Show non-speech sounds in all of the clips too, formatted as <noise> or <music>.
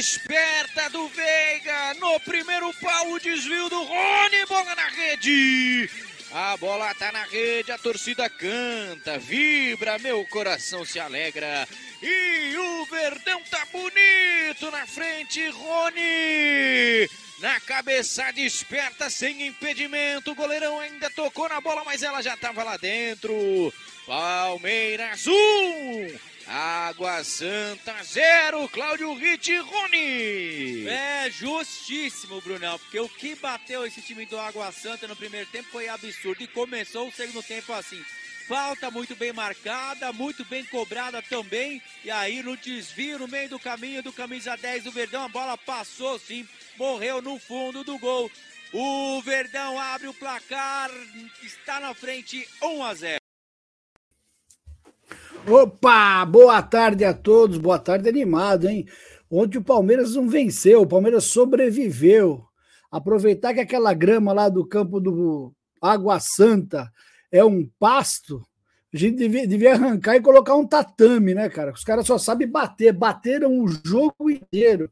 esperta do Veiga no primeiro pau, o desvio do Rony, bola na rede. A bola tá na rede, a torcida canta, vibra, meu coração se alegra. E o Verdão tá bonito na frente, Rony. Na cabeçada esperta, sem impedimento. O goleirão ainda tocou na bola, mas ela já estava lá dentro. Palmeiras 1. Um. Água Santa 0, Cláudio Rony. É justíssimo, Brunão, porque o que bateu esse time do Água Santa no primeiro tempo foi absurdo. E começou o segundo tempo assim. Falta muito bem marcada, muito bem cobrada também. E aí no desvio, no meio do caminho do camisa 10 do Verdão, a bola passou sim morreu no fundo do gol. O Verdão abre o placar, está na frente 1 a 0. Opa, boa tarde a todos, boa tarde animado, hein? Ontem o Palmeiras não venceu, o Palmeiras sobreviveu. Aproveitar que aquela grama lá do campo do Água Santa é um pasto, a gente devia, devia, arrancar e colocar um tatame, né, cara? Os caras só sabem bater, bateram o jogo inteiro.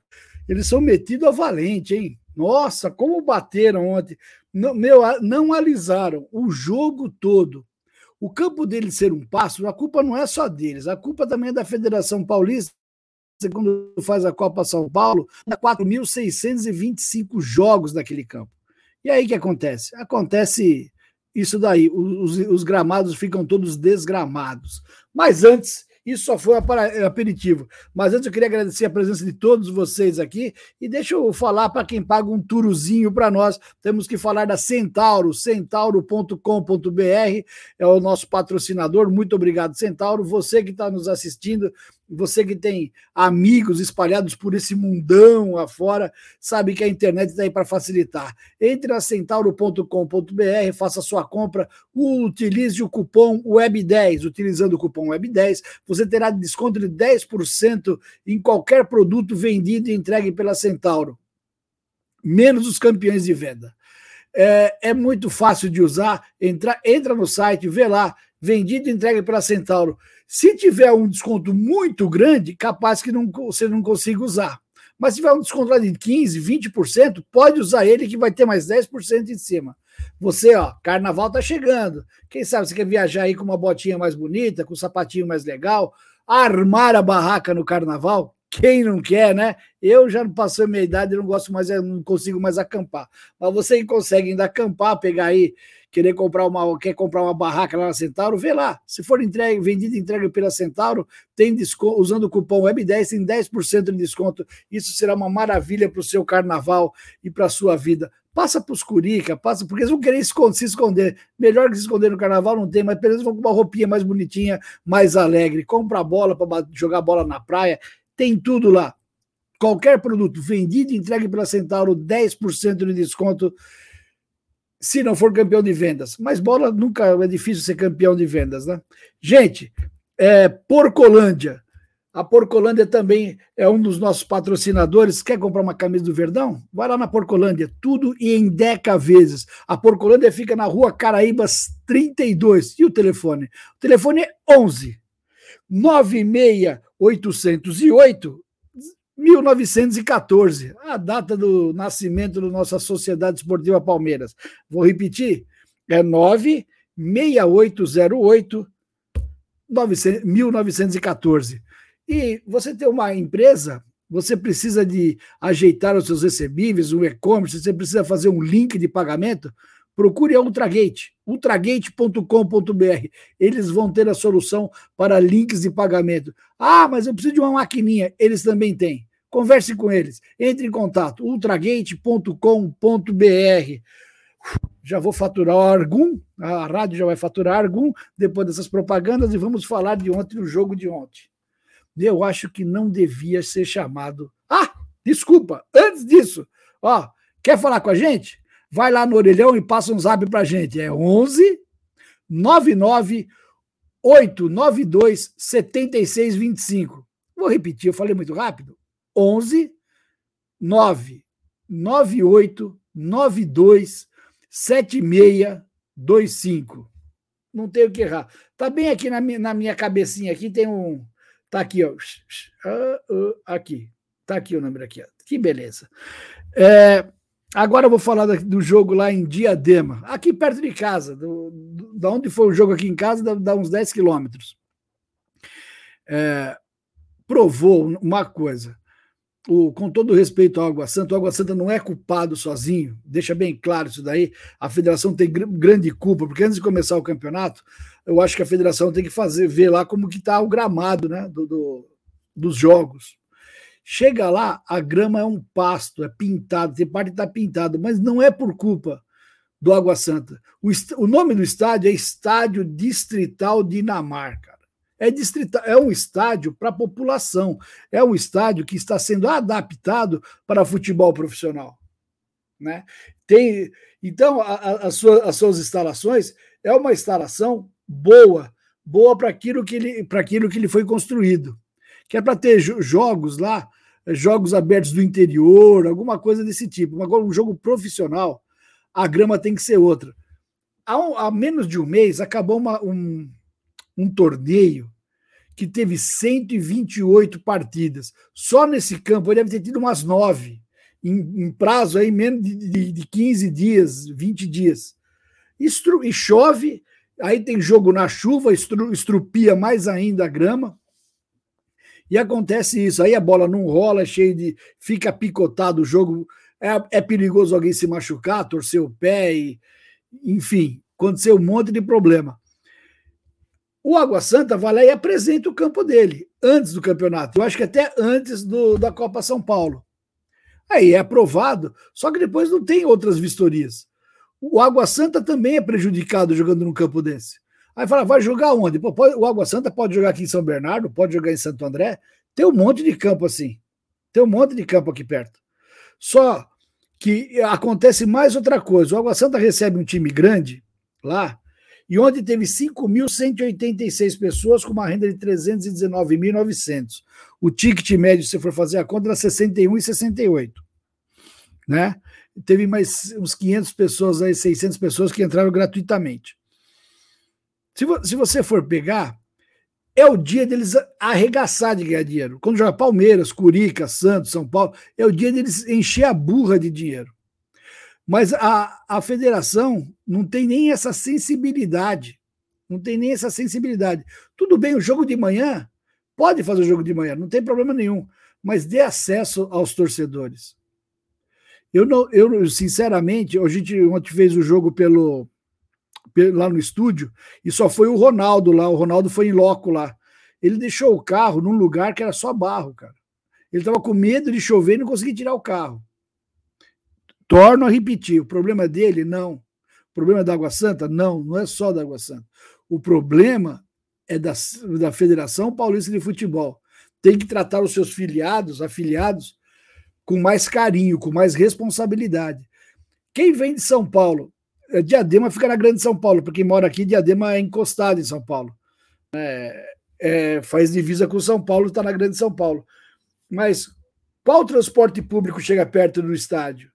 Eles são metidos a valente, hein? Nossa, como bateram ontem. Não, meu, não alisaram o jogo todo. O campo deles ser um passo, a culpa não é só deles, a culpa também é da Federação Paulista, quando faz a Copa São Paulo, dá 4.625 jogos naquele campo. E aí que acontece? Acontece isso daí, os, os gramados ficam todos desgramados. Mas antes, isso só foi um aperitivo. Mas antes eu queria agradecer a presença de todos vocês aqui e deixa eu falar para quem paga um turozinho para nós. Temos que falar da Centauro, centauro.com.br é o nosso patrocinador. Muito obrigado, Centauro. Você que está nos assistindo, você que tem amigos espalhados por esse mundão afora, sabe que a internet está aí para facilitar. Entre na centauro.com.br, faça sua compra, utilize o cupom WEB10. Utilizando o cupom WEB10, você terá desconto de 10% em qualquer produto vendido e entregue pela Centauro, menos os campeões de venda. É, é muito fácil de usar. Entra, entra no site, vê lá, vendido e entregue pela Centauro. Se tiver um desconto muito grande, capaz que não, você não consiga usar. Mas se tiver um desconto lá de 15%, 20%, pode usar ele que vai ter mais 10% em cima. Você, ó, carnaval tá chegando. Quem sabe você quer viajar aí com uma botinha mais bonita, com um sapatinho mais legal, armar a barraca no carnaval? Quem não quer, né? Eu já não passei a minha idade, não gosto mais, não consigo mais acampar. Mas você consegue ainda acampar, pegar aí querer comprar uma, quer comprar uma barraca lá na Centauro, vê lá. Se for entregue, vendido e entregue pela Centauro, tem desconto, usando o cupom WEB10, tem 10% de desconto. Isso será uma maravilha para o seu carnaval e para a sua vida. Passa para os curica, passa, porque eles vão querer se esconder. Melhor que se esconder no carnaval não tem, mas pelo menos vão com uma roupinha mais bonitinha, mais alegre. Compra bola para jogar bola na praia, tem tudo lá. Qualquer produto vendido e entregue pela Centauro, 10% de desconto se não for campeão de vendas. Mas bola nunca é difícil ser campeão de vendas, né? Gente, é, Porcolândia. A Porcolândia também é um dos nossos patrocinadores. Quer comprar uma camisa do Verdão? Vai lá na Porcolândia, tudo e em deca vezes. A Porcolândia fica na rua Caraíbas 32. E o telefone? O telefone é 11 96808 1914, a data do nascimento da nossa Sociedade Esportiva Palmeiras. Vou repetir, é 96808 1914. E você tem uma empresa, você precisa de ajeitar os seus recebíveis, o e-commerce, você precisa fazer um link de pagamento, procure a Ultragate, ultragate.com.br. Eles vão ter a solução para links de pagamento. Ah, mas eu preciso de uma maquininha. Eles também têm. Converse com eles. Entre em contato, ultragate.com.br. Já vou faturar Argum, a rádio já vai faturar Argum depois dessas propagandas e vamos falar de ontem, no jogo de ontem. Eu acho que não devia ser chamado. Ah, desculpa, antes disso, ó, quer falar com a gente? Vai lá no orelhão e passa um zap pra gente. É 11 99 892 7625. Vou repetir, eu falei muito rápido. 11 9 98 92 7625. não tenho que errar. Tá bem aqui na minha, na minha cabecinha aqui tem um tá aqui, ó. Ah, ah, aqui. Tá aqui o número aqui. Que beleza. É, agora eu vou falar do jogo lá em Diadema, aqui perto de casa, do, do, da onde foi o jogo aqui em casa, dá, dá uns 10 quilômetros. É, provou uma coisa o, com todo respeito ao Água Santa, o Água Santa não é culpado sozinho, deixa bem claro isso daí. A federação tem gr grande culpa, porque antes de começar o campeonato, eu acho que a federação tem que fazer ver lá como que está o gramado né, do, do, dos jogos. Chega lá, a grama é um pasto, é pintado, tem parte que está pintado, mas não é por culpa do Água Santa. O, o nome do estádio é Estádio Distrital Dinamarca é, distrita, é um estádio para a população, é um estádio que está sendo adaptado para futebol profissional. Né? Tem, então, a, a, a sua, as suas instalações é uma instalação boa, boa para aquilo, que ele, aquilo que ele foi construído. Que é para ter jogos lá, jogos abertos do interior, alguma coisa desse tipo. Agora, um jogo profissional, a grama tem que ser outra. Há, há menos de um mês, acabou uma, um, um torneio que teve 128 partidas. Só nesse campo ele deve ter tido umas nove, em, em prazo aí menos de, de, de 15 dias, 20 dias. Estru, e chove, aí tem jogo na chuva, estru, estrupia mais ainda a grama. E acontece isso, aí a bola não rola, é cheio de. fica picotado o jogo. É, é perigoso alguém se machucar, torcer o pé, e, enfim, aconteceu um monte de problema. O Água Santa vai lá e apresenta o campo dele antes do campeonato. Eu acho que até antes do, da Copa São Paulo. Aí é aprovado, só que depois não tem outras vistorias. O Água Santa também é prejudicado jogando num campo desse. Aí fala, vai jogar onde? Pô, pode, o Água Santa pode jogar aqui em São Bernardo, pode jogar em Santo André. Tem um monte de campo assim. Tem um monte de campo aqui perto. Só que acontece mais outra coisa. O Água Santa recebe um time grande lá, e onde teve 5.186 pessoas com uma renda de 319.900. O ticket médio, se for fazer a conta, era 61,68. Né? Teve mais uns 500 pessoas, aí, 600 pessoas que entraram gratuitamente. Se, vo se você for pegar, é o dia deles arregaçar de ganhar dinheiro. Quando joga Palmeiras, Curica, Santos, São Paulo, é o dia deles encher a burra de dinheiro. Mas a, a federação não tem nem essa sensibilidade. Não tem nem essa sensibilidade. Tudo bem, o jogo de manhã, pode fazer o jogo de manhã, não tem problema nenhum, mas dê acesso aos torcedores. Eu, não, eu sinceramente, a gente ontem fez o jogo pelo, pelo, lá no estúdio e só foi o Ronaldo lá. O Ronaldo foi em loco lá. Ele deixou o carro num lugar que era só barro, cara. Ele estava com medo de chover e não conseguia tirar o carro. Torno a repetir, o problema dele, não. O problema da Água Santa, não, não é só da Água Santa. O problema é da, da Federação Paulista de Futebol. Tem que tratar os seus filiados, afiliados, com mais carinho, com mais responsabilidade. Quem vem de São Paulo, é, Diadema fica na Grande São Paulo, porque quem mora aqui, Diadema é encostado em São Paulo. É, é, faz divisa com São Paulo, está na Grande São Paulo. Mas qual transporte público chega perto do estádio?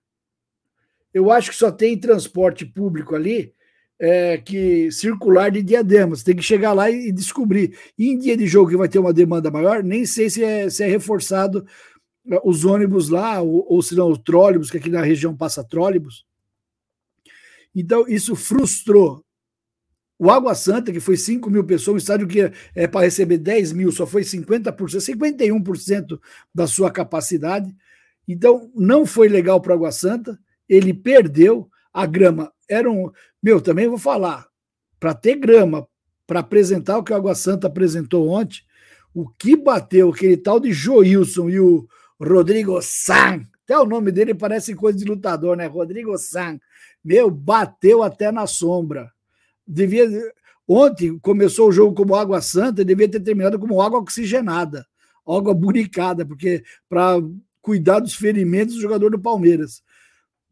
Eu acho que só tem transporte público ali é, que circular de diadema. Você tem que chegar lá e, descobrir. E em dia de jogo que vai ter uma demanda maior, nem sei se é, se é reforçado é, os ônibus lá, ou, ou se não, o trólebus, que aqui na região passa trólebus. Então, isso frustrou. O Água Santa, que foi 5 mil pessoas, um estádio que é para receber 10 mil, só foi 50%, 51% da sua capacidade. Então, não foi legal para o Água Santa ele perdeu a grama. Era um. Meu, também vou falar. Para ter grama, para apresentar o que o Água Santa apresentou ontem, o que bateu aquele tal de Joilson e o Rodrigo San, até o nome dele parece coisa de lutador, né? Rodrigo San. Meu, bateu até na sombra. Devia. Ontem começou o jogo como água santa, devia ter terminado como água oxigenada, água buricada, porque para cuidar dos ferimentos do jogador do Palmeiras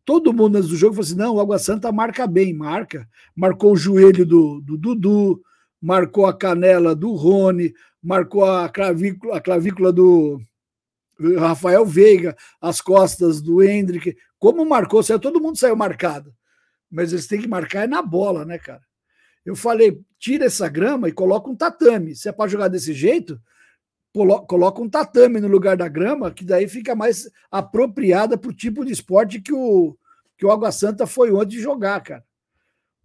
todo mundo antes do jogo falou assim: não, o Água Santa marca bem, marca. Marcou o joelho do, do Dudu, marcou a canela do Rony, marcou a clavícula, a clavícula do Rafael Veiga, as costas do Hendrick. Como marcou? Todo mundo saiu marcado. Mas eles têm que marcar é na bola, né, cara? Eu falei, tira essa grama e coloca um tatame. Se é para jogar desse jeito, coloca um tatame no lugar da grama, que daí fica mais apropriada para o tipo de esporte que o, que o Água Santa foi ontem jogar, cara.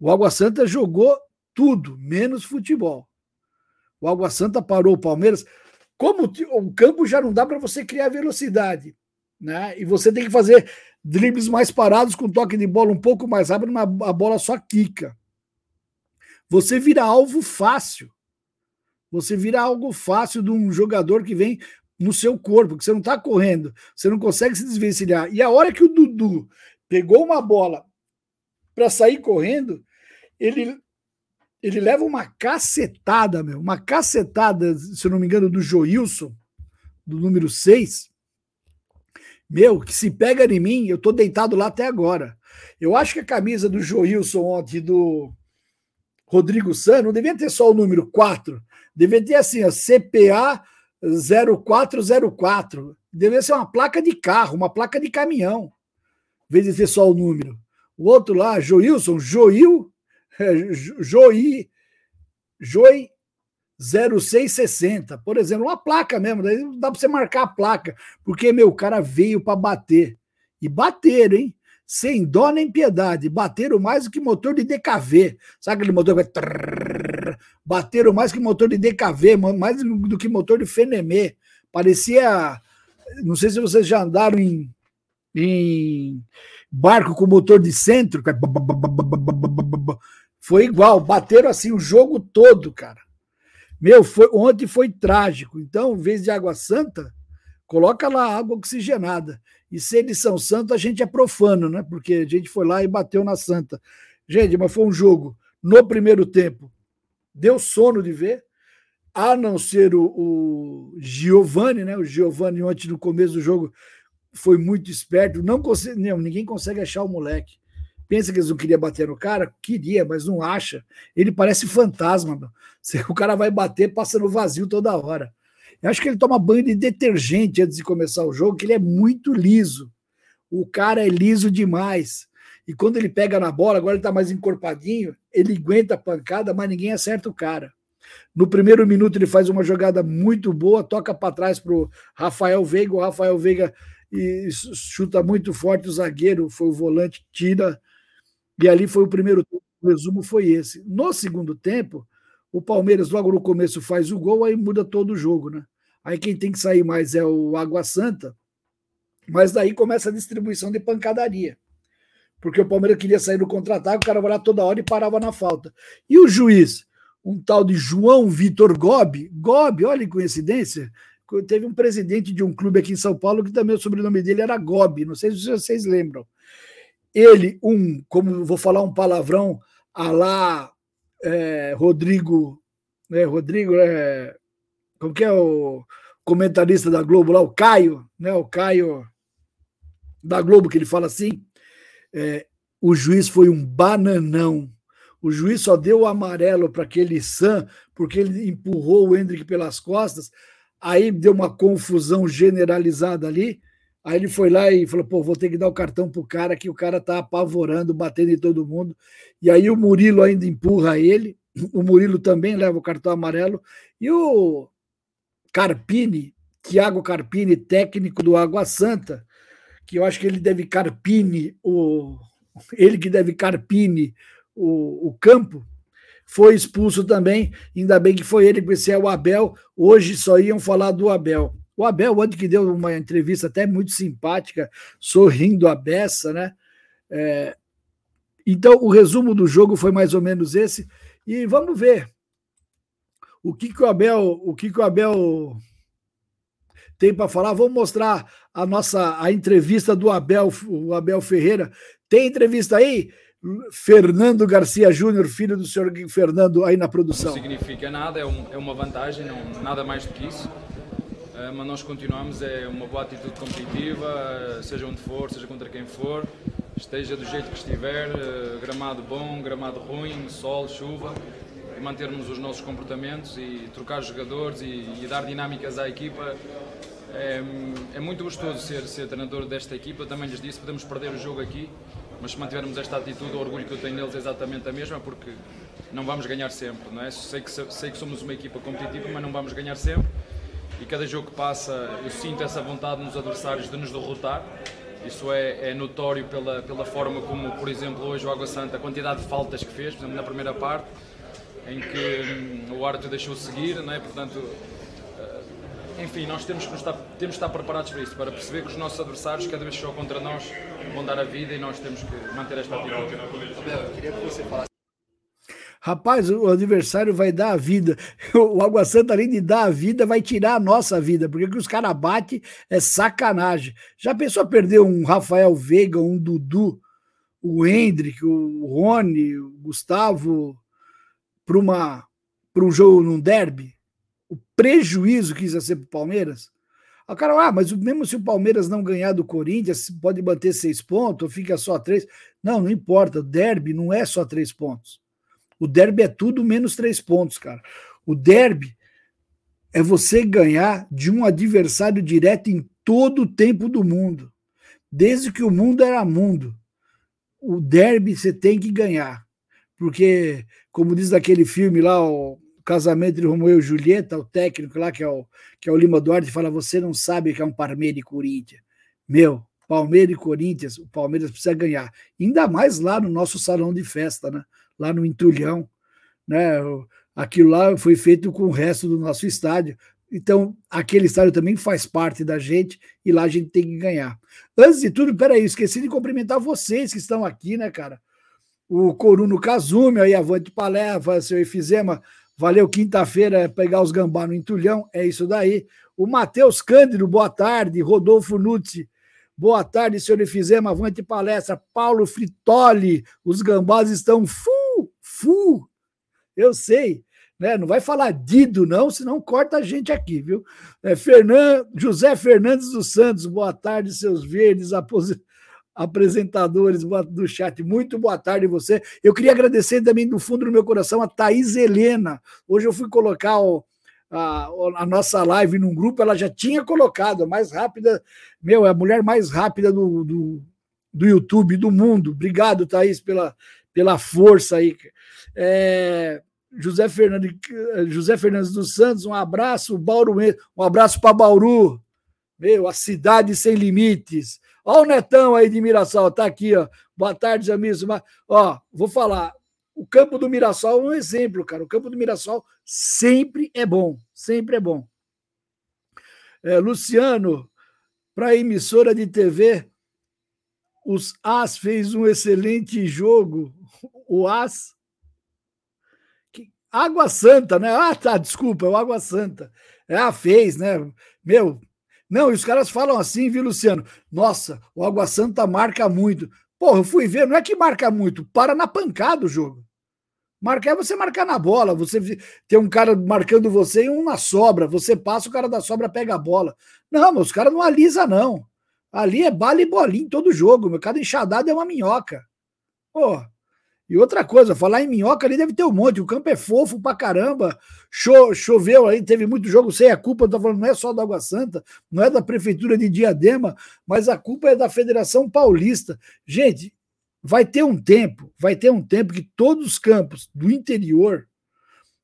O Água Santa jogou tudo, menos futebol. O Água Santa parou o Palmeiras. Como o campo já não dá para você criar velocidade, né? E você tem que fazer dribles mais parados com toque de bola um pouco mais rápido, mas a bola só quica. Você vira alvo fácil. Você vira algo fácil de um jogador que vem no seu corpo, que você não está correndo, você não consegue se desvencilhar. E a hora que o Dudu pegou uma bola para sair correndo, ele ele leva uma cacetada, meu, uma cacetada, se eu não me engano, do Joilson, do número 6. Meu, que se pega em mim, eu tô deitado lá até agora. Eu acho que a camisa do Joilson ontem do Rodrigo San não devia ter só o número 4, devia ter assim, a CPA 0404. Devia ser uma placa de carro, uma placa de caminhão, em vez de ter só o número. O outro lá, Joilson, Joil, é, Joi, Joi 0660, por exemplo, uma placa mesmo, daí dá para você marcar a placa, porque meu cara veio para bater. E bater, hein? Sem dó nem piedade, bateram mais do que motor de DKV. Sabe aquele motor que vai bateram mais que motor de DKV, mais do que motor de Fenemê. Parecia, não sei se vocês já andaram em, em barco com motor de centro, foi igual, bateram assim o jogo todo, cara. Meu, foi, ontem foi trágico. Então, em vez de água santa, coloca lá água oxigenada. E se eles são santos, a gente é profano, né? Porque a gente foi lá e bateu na santa. Gente, mas foi um jogo no primeiro tempo. Deu sono de ver, a não ser o, o Giovanni, né? O Giovanni ontem no começo do jogo foi muito esperto. Não, não ninguém consegue achar o moleque. Pensa que eles não queriam bater no cara? Queria, mas não acha. Ele parece fantasma. <laughs> O cara vai bater, passa no vazio toda hora. Eu acho que ele toma banho de detergente antes de começar o jogo, que ele é muito liso. O cara é liso demais. E quando ele pega na bola, agora ele tá mais encorpadinho, ele aguenta a pancada, mas ninguém acerta o cara. No primeiro minuto ele faz uma jogada muito boa, toca para trás pro Rafael Veiga, o Rafael Veiga e chuta muito forte o zagueiro, foi o volante, tira e ali foi o primeiro tempo, o resumo foi esse. No segundo tempo, o Palmeiras logo no começo faz o gol, aí muda todo o jogo, né? Aí quem tem que sair mais é o Água Santa, mas daí começa a distribuição de pancadaria. Porque o Palmeiras queria sair no contra-ataque, o cara vai lá toda hora e parava na falta. E o juiz, um tal de João Vitor Gobi, Gobi, olha que coincidência, teve um presidente de um clube aqui em São Paulo que também o sobrenome dele era Gobi, não sei se vocês lembram ele, um, como vou falar um palavrão, a lá é, Rodrigo, né, Rodrigo, é, como que é o comentarista da Globo lá, o Caio, né, o Caio da Globo, que ele fala assim, é, o juiz foi um bananão, o juiz só deu o amarelo para aquele Sam porque ele empurrou o Hendrick pelas costas, aí deu uma confusão generalizada ali, Aí ele foi lá e falou: pô, vou ter que dar o cartão pro cara, que o cara tá apavorando, batendo em todo mundo. E aí o Murilo ainda empurra ele, o Murilo também leva o cartão amarelo. E o Carpini, Thiago Carpini, técnico do Água Santa, que eu acho que ele deve Carpini, o, ele que deve Carpini o, o campo, foi expulso também. Ainda bem que foi ele, porque esse é o Abel. Hoje só iam falar do Abel. O Abel, ontem que deu uma entrevista até muito simpática, sorrindo a beça, né? É, então, o resumo do jogo foi mais ou menos esse. E vamos ver o que, que o Abel, o que, que o Abel tem para falar. Vamos mostrar a nossa a entrevista do Abel, o Abel Ferreira. Tem entrevista aí? Fernando Garcia Júnior, filho do senhor Fernando, aí na produção. Não significa nada, é, um, é uma vantagem, não, nada mais do que isso. Eh, mas nós continuamos, é uma boa atitude competitiva, eh, seja onde for, seja contra quem for, esteja do jeito que estiver, eh, gramado bom, gramado ruim, sol, chuva, e mantermos os nossos comportamentos e trocar jogadores e, e dar dinâmicas à equipa. É, é, muito gostoso ser, ser treinador desta equipa, também lhes disse, podemos perder o jogo aqui, mas se mantivermos esta atitude, o orgulho que eu tenho neles é exatamente a mesma, porque não vamos ganhar sempre, não é? Sei que, sei que somos uma equipa competitiva, mas não vamos ganhar sempre. E cada jogo que passa, eu sinto essa vontade nos adversários de nos derrotar. Isso é, é notório pela, pela forma como, por exemplo, hoje o Água Santa, a quantidade de faltas que fez, por exemplo, na primeira parte, em que hum, o árbitro deixou seguir, não é? Portanto, uh, enfim, nós temos que, estar, temos que estar preparados para isso, para perceber que os nossos adversários, cada vez que jogam contra nós, vão dar a vida e nós temos que manter esta atitude. eu queria que você falasse Rapaz, o adversário vai dar a vida. <laughs> O Água Santa, além de dar a vida, vai tirar a nossa vida, porque que os caras batem é sacanagem. Já pensou perder um Rafael Veiga, um Dudu, o Hendrick, o Rony, o Gustavo para uma para um jogo num derby? O prejuízo que isso ia ser para o Palmeiras? O cara, ah, mas mesmo se o Palmeiras não ganhar do Corinthians, pode manter seis pontos ou fica só três. Não, não importa. Derby não é só três pontos. O derby é tudo menos três pontos, cara. O derby é você ganhar de um adversário direto em todo o tempo do mundo. Desde que o mundo era mundo. O derby você tem que ganhar. Porque, como diz aquele filme lá, o Casamento de Romeu e Julieta, o técnico lá, que é o, que é o Lima Duarte, fala: Você não sabe que é um Palmeiras e Corinthians. Meu, Palmeiras e Corinthians, o Palmeiras precisa ganhar. Ainda mais lá no nosso salão de festa, né? Lá no Entulhão, né? Aquilo lá foi feito com o resto do nosso estádio. Então, aquele estádio também faz parte da gente e lá a gente tem que ganhar. Antes de tudo, peraí, esqueci de cumprimentar vocês que estão aqui, né, cara? O Coruno Kazumi, aí, Avante Paleva, seu Efizema, valeu quinta-feira é pegar os gambá no entulhão, é isso daí. O Matheus Cândido, boa tarde. Rodolfo Nutzi, boa tarde, senhor Efizema, avante palestra. Paulo Fritoli, os gambás estão Fu, eu sei. Né? Não vai falar Dido, não, senão corta a gente aqui, viu? É, Fernando, José Fernandes dos Santos, boa tarde, seus verdes apresentadores do chat. Muito boa tarde você. Eu queria agradecer também do fundo do meu coração a Thaís Helena. Hoje eu fui colocar o, a, a, nossa live num grupo, ela já tinha colocado, a mais rápida, meu, é a mulher mais rápida do, do, do YouTube, do mundo. Obrigado, Thaís, pela, pela força aí. É, José, Fernandes, José Fernandes dos Santos, um abraço, Bauru, um abraço para Bauru, meu, a cidade sem limites. Ó o Netão aí de Mirassol, tá aqui, ó. Boa tarde, amigos. Ó, vou falar, o campo do Mirassol é um exemplo, cara. O campo do Mirassol sempre é bom, sempre é bom. É, Luciano, para emissora de TV, os As fez um excelente jogo. O As Água Santa, né? Ah, tá, desculpa, é o Água Santa. É, ah, fez, né? Meu, não, e os caras falam assim, viu, Luciano? Nossa, o Água Santa marca muito. Porra, eu fui ver, não é que marca muito, para na pancada o jogo. Marcar é você marcar na bola, você tem um cara marcando você e um na sobra, você passa, o cara da sobra pega a bola. Não, mas os caras não alisa, não. Ali é bala e bolinha todo jogo, meu. Cada enxadada é uma minhoca. Pô, e outra coisa, falar em minhoca ali deve ter um monte. O campo é fofo pra caramba. Cho choveu aí, teve muito jogo sem a culpa. Tô falando, não é só da Água Santa, não é da Prefeitura de Diadema, mas a culpa é da Federação Paulista. Gente, vai ter um tempo, vai ter um tempo que todos os campos do interior,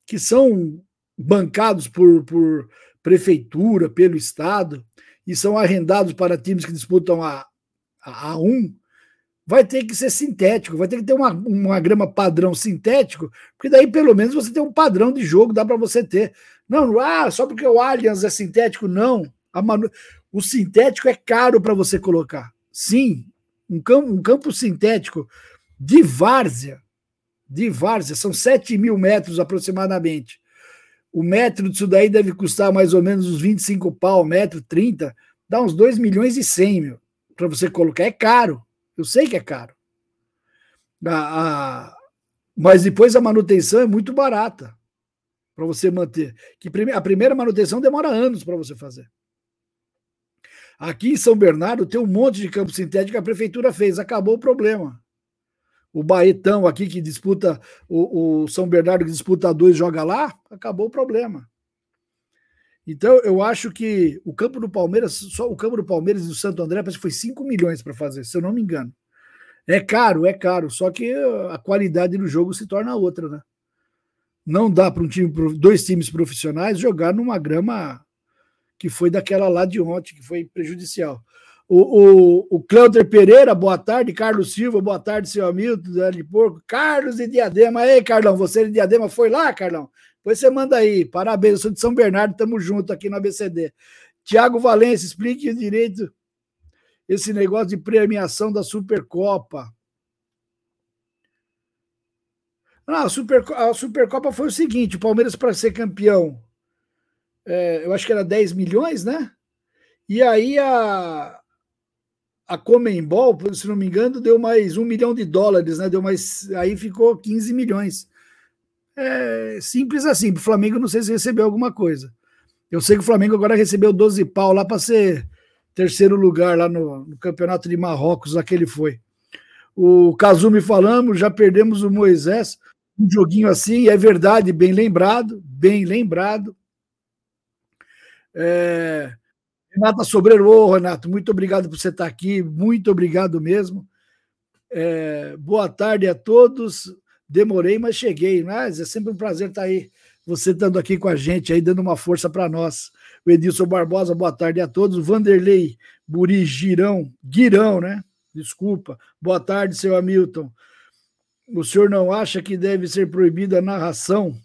que são bancados por, por prefeitura, pelo Estado, e são arrendados para times que disputam a, a A1, vai ter que ser sintético, vai ter que ter uma, uma grama padrão sintético, porque daí pelo menos você tem um padrão de jogo, dá para você ter. Não, ah, só porque o Allianz é sintético, não. Manu... O sintético é caro para você colocar. Sim, um campo, um campo sintético de várzea, de várzea, são 7 mil metros aproximadamente. O metro disso daí deve custar mais ou menos uns 25 pau, metro 30, dá uns 2 milhões e 100 mil. Para você colocar, é caro. Eu sei que é caro. A, a, mas depois a manutenção é muito barata para você manter. Que a primeira manutenção demora anos para você fazer. Aqui em São Bernardo tem um monte de campo sintético que a prefeitura fez, acabou o problema. O Baetão aqui que disputa, o, o São Bernardo que disputa dois, joga lá, acabou o problema. Então, eu acho que o campo do Palmeiras, só o campo do Palmeiras e do Santo André, parece que foi 5 milhões para fazer, se eu não me engano. É caro, é caro, só que a qualidade do jogo se torna outra, né? Não dá para um time, dois times profissionais jogar numa grama que foi daquela lá de ontem, que foi prejudicial. O, o, o Cleuter Pereira, boa tarde. Carlos Silva, boa tarde, seu Hamilton, de Porco. Carlos de Diadema. Ei, Carlão, você de Diadema foi lá, Carlão? Depois você manda aí. Parabéns, eu sou de São Bernardo, tamo junto aqui no ABCD. Tiago Valência, explique direito esse negócio de premiação da Supercopa. Não, a, Super, a Supercopa foi o seguinte: o Palmeiras, para ser campeão, é, eu acho que era 10 milhões, né? E aí a, a Comembol, se não me engano, deu mais um milhão de dólares, né? Deu mais. Aí ficou 15 milhões. É simples assim. O Flamengo, não sei se recebeu alguma coisa. Eu sei que o Flamengo agora recebeu 12 pau lá para ser terceiro lugar lá no, no, campeonato de Marrocos, que ele foi. O Kazumi falamos, já perdemos o Moisés, um joguinho assim, é verdade, bem lembrado, bem lembrado. É, Renata Sobreiro, ô Renato, muito obrigado por você estar aqui, muito obrigado mesmo. É, boa tarde a todos. Demorei, mas cheguei. Mas é sempre um prazer estar aí, você estando aqui com a gente, aí dando uma força para nós. O Edilson Barbosa, boa tarde a todos. Vanderlei Buri Girão, Guirão, né? Desculpa. Boa tarde, seu Hamilton. O senhor não acha que deve ser proibida a narração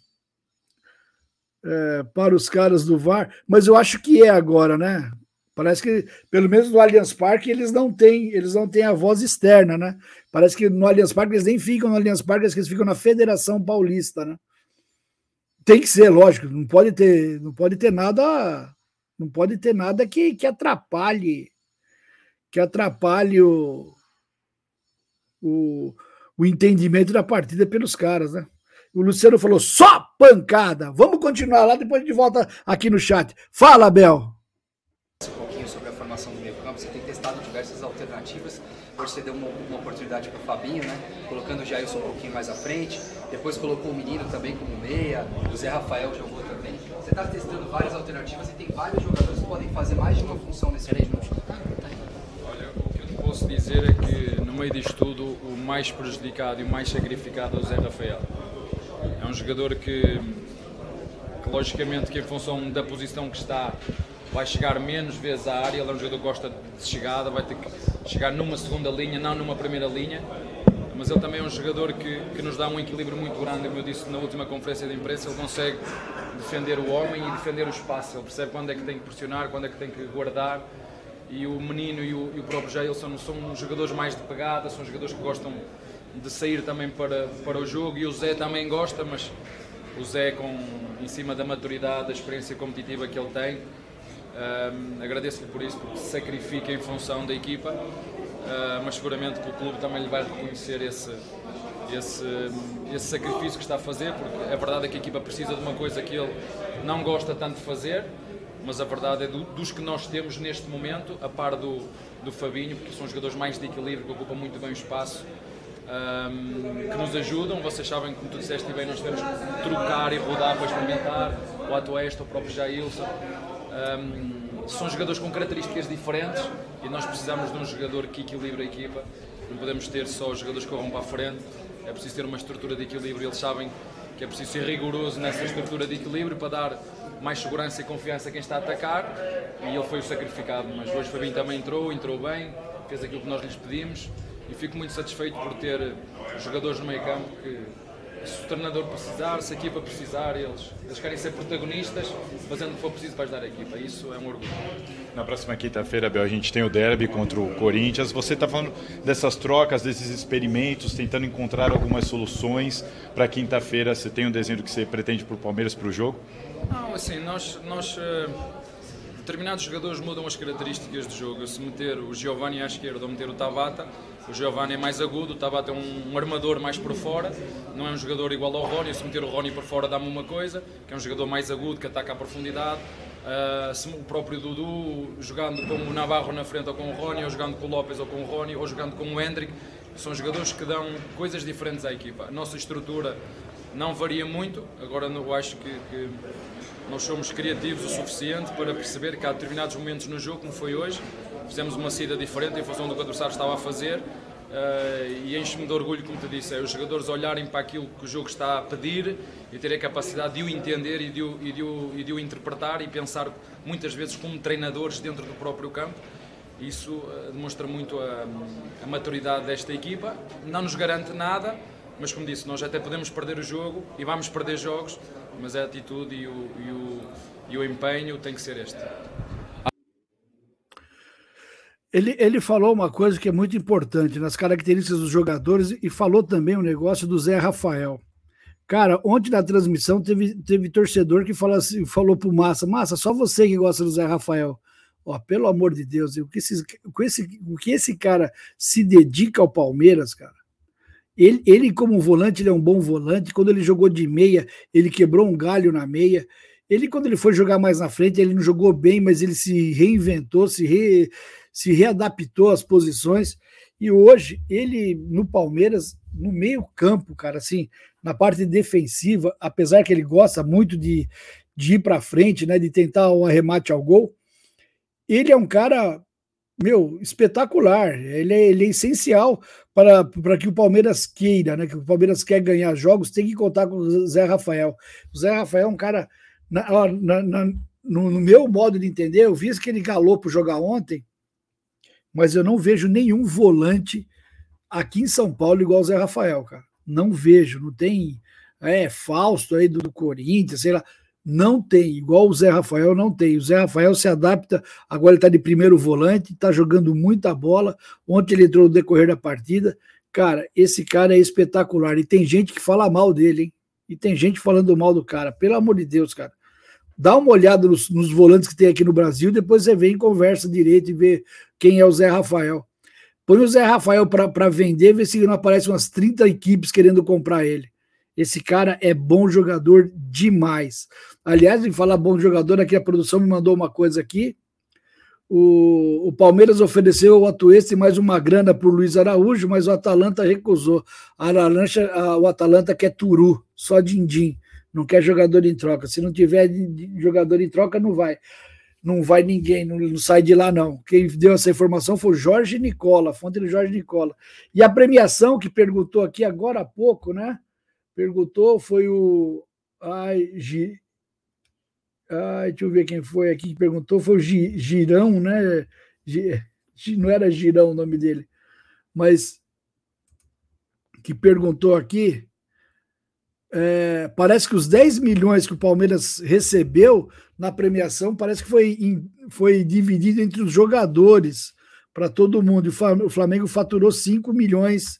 é, para os caras do VAR, mas eu acho que é agora, né? Parece que, pelo menos no Allianz Parque, eles não têm, eles não têm a voz externa, né? Parece que no Allianz Parque eles nem ficam no Allianz Parque, eles ficam na Federação Paulista, né? Tem que ser, lógico, não pode ter, não pode ter nada, não pode ter nada que, que atrapalhe, que atrapalhe o, o, o entendimento da partida pelos caras, né? O Luciano falou só pancada. Vamos continuar lá, depois gente volta aqui no chat. Fala, Bel. Um pouquinho sobre a formação do meio campo. Você tem testado diversas alternativas. Hoje você deu uma, uma oportunidade para o Fabinho, né? Colocando o Jailson um pouquinho mais à frente. Depois colocou o menino também como meia. O Zé Rafael jogou também. Você está testando várias alternativas e tem vários jogadores que podem fazer mais de uma função nesse momento. Olha, o que eu posso dizer é que no meio disto tudo, o mais prejudicado e o mais sacrificado é o Zé Rafael é um jogador que, que, logicamente, que em função da posição que está, vai chegar menos vezes à área. Ele é um jogador que gosta de chegada, vai ter que chegar numa segunda linha, não numa primeira linha. Mas ele também é um jogador que, que nos dá um equilíbrio muito grande, como eu disse na última conferência de imprensa. Ele consegue defender o homem e defender o espaço. Ele percebe quando é que tem que pressionar, quando é que tem que guardar. E o menino e o, e o próprio Jailson são jogadores mais de pegada, são jogadores que gostam de sair também para, para o jogo e o Zé também gosta, mas o Zé com, em cima da maturidade, da experiência competitiva que ele tem, um, agradeço-lhe por isso, porque se sacrifica em função da equipa, uh, mas seguramente que o clube também lhe vai reconhecer esse, esse, esse sacrifício que está a fazer, porque a verdade é que a equipa precisa de uma coisa que ele não gosta tanto de fazer, mas a verdade é do, dos que nós temos neste momento, a par do, do Fabinho, porque são jogadores mais de equilíbrio, que ocupam muito bem o espaço um, que nos ajudam. Vocês sabem, como tu disseste bem, nós temos que trocar e rodar para experimentar. O Atuesta, o próprio Jailson. Um, são jogadores com características diferentes e nós precisamos de um jogador que equilibre a equipa. Não podemos ter só os jogadores que corram para a frente, é preciso ter uma estrutura de equilíbrio. Eles sabem que é preciso ser rigoroso nessa estrutura de equilíbrio para dar mais segurança e confiança a quem está a atacar e ele foi o sacrificado. Mas hoje Fabinho também entrou, entrou bem, fez aquilo que nós lhes pedimos e fico muito satisfeito por ter jogadores no meio campo que, se o treinador precisar, se a equipa precisar, eles, eles querem ser protagonistas, fazendo o que for preciso para ajudar a equipa. Isso é um orgulho. Na próxima quinta-feira, Bel, a gente tem o derby contra o Corinthians. Você está falando dessas trocas, desses experimentos, tentando encontrar algumas soluções para quinta-feira. Você tem um desenho que você pretende para o Palmeiras para o jogo? Não, assim, nós, nós uh, determinados jogadores mudam as características do jogo. Se meter o Giovanni à esquerda ou meter o Tabata, o Giovanni é mais agudo, o Tabata é um, um, armador mais por fora, não é um jogador igual ao Rony. Se meter o Rony por fora dá-me uma coisa, que é um jogador mais agudo, que ataca à profundidade. Uh, o próprio Dudu jogando com o Navarro na frente ou com o Rony, ou jogando com o Lopes ou com o Rony, ou jogando com o Hendrick, são jogadores que dão coisas diferentes à equipa. A nossa estrutura não varia muito, agora eu acho que, que nós somos criativos o suficiente para perceber que há determinados momentos no jogo, como foi hoje, fizemos uma saída diferente em função do que o adversário estava a fazer Uh, e enche-me de orgulho, como te disse, é os jogadores olharem para aquilo que o jogo está a pedir e terem a capacidade de o entender e de o, e de o, e de o interpretar e pensar muitas vezes como treinadores dentro do próprio campo. Isso uh, demonstra muito a, a, maturidade desta equipa. Não nos garante nada, mas como disse, nós até podemos perder o jogo e vamos perder jogos, mas a atitude e o, e o, e o empenho tem que ser este. Ele, ele falou uma coisa que é muito importante nas características dos jogadores e falou também o um negócio do Zé Rafael. Cara, ontem na transmissão teve, teve torcedor que falou, assim, falou pro Massa, Massa, só você que gosta do Zé Rafael. Ó, pelo amor de Deus, o que, esse, o, esse, o que esse cara se dedica ao Palmeiras, cara. Ele, ele, como volante, ele é um bom volante. Quando ele jogou de meia, ele quebrou um galho na meia. Ele, quando ele foi jogar mais na frente, ele não jogou bem, mas ele se reinventou, se, re, se readaptou às posições. E hoje, ele no Palmeiras, no meio-campo, cara, assim, na parte defensiva, apesar que ele gosta muito de, de ir para frente, né, de tentar um arremate ao gol, ele é um cara, meu, espetacular. Ele é, ele é essencial para, para que o Palmeiras queira, né, que o Palmeiras quer ganhar jogos, tem que contar com o Zé Rafael. O Zé Rafael é um cara, na, na, na no, no, meu modo de entender, eu vi que ele galou para jogar ontem, mas eu não vejo nenhum volante aqui em São Paulo igual o Zé Rafael, cara. Não vejo, não tem. É, Fausto aí do, Corinthians, sei lá. Não tem, igual o Zé Rafael não tem. O Zé Rafael se adapta, agora ele está de primeiro volante, está jogando muita bola. Ontem ele entrou no decorrer da partida. Cara, esse cara é espetacular. E tem gente que fala mal dele, hein? E tem gente falando mal do cara. Pelo amor de Deus, cara. Dá uma olhada nos, nos volantes que tem aqui no Brasil, depois você vem conversa direito e vê quem é o Zé Rafael. Põe o Zé Rafael para vender, vê se não aparece umas 30 equipes querendo comprar ele. Esse cara é bom jogador demais. Aliás, em falar bom jogador, aqui a produção me mandou uma coisa aqui. O, o Palmeiras ofereceu o Atuesta e mais uma grana para o Luiz Araújo, mas o Atalanta recusou. A Larancha, a, o Atalanta quer Turu, só din-din não quer jogador em troca. Se não tiver jogador em troca, não vai. Não vai ninguém, não, não, sai de lá, não. Quem deu essa informação foi o Jorge Nicola, fonte do Jorge Nicola. E a premiação que perguntou aqui agora há pouco, né? Perguntou foi o. Ai, Gi... Ai, deixa eu ver quem foi aqui que perguntou. Foi o Girão, né? Não era Girão o nome dele, mas que perguntou aqui é, parece que os 10 milhões que o Palmeiras recebeu na premiação parece que foi, in, foi dividido entre os jogadores para todo mundo. O Flamengo faturou 5 milhões.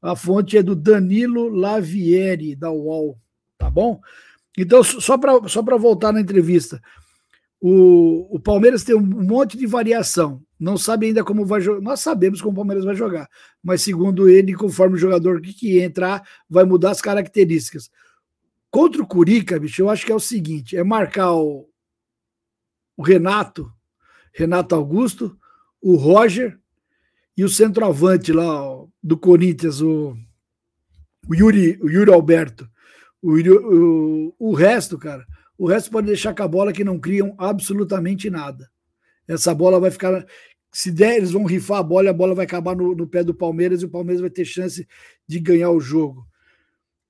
A fonte é do Danilo Lavieri, da UOL. Tá bom? Então, só para só voltar na entrevista, o, o Palmeiras tem um monte de variação. Não sabe ainda como vai jogar. Nós sabemos como o Palmeiras vai jogar, mas segundo ele, conforme o jogador que, que entrar, vai mudar as características. Contra o Curica, bicho, eu acho que é o seguinte: é marcar o, o Renato, Renato Augusto, o Roger e o centroavante lá ó, do Corinthians, o, o, Yuri, o Yuri Alberto. O, o, o resto, cara, o resto pode deixar com a bola que não criam absolutamente nada. Essa bola vai ficar. Se der, eles vão rifar a bola e a bola vai acabar no, no pé do Palmeiras e o Palmeiras vai ter chance de ganhar o jogo.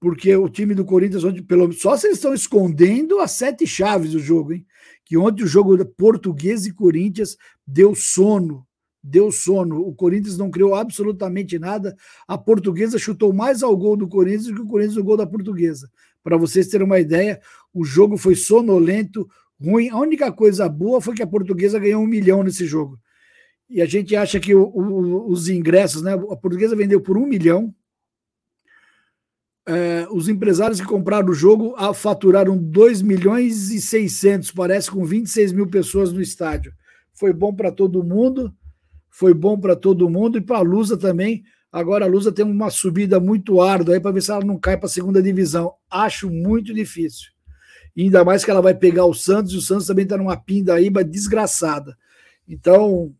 Porque o time do Corinthians, onde, pelo, só se eles estão escondendo as sete chaves do jogo, hein? Que ontem o jogo português e Corinthians deu sono deu sono. O Corinthians não criou absolutamente nada. A portuguesa chutou mais ao gol do Corinthians do que o Corinthians no gol da portuguesa. Para vocês terem uma ideia, o jogo foi sonolento, ruim. A única coisa boa foi que a portuguesa ganhou um milhão nesse jogo. E a gente acha que o, o, os ingressos, né? A portuguesa vendeu por um milhão. É, os empresários que compraram o jogo faturaram 2 milhões e 600, parece, com 26 mil pessoas no estádio. Foi bom para todo mundo foi bom para todo mundo e para a Lusa também. Agora a Lusa tem uma subida muito árdua aí para ver se ela não cai para a segunda divisão. Acho muito difícil. E ainda mais que ela vai pegar o Santos, e o Santos também está numa pindaíba desgraçada. Então,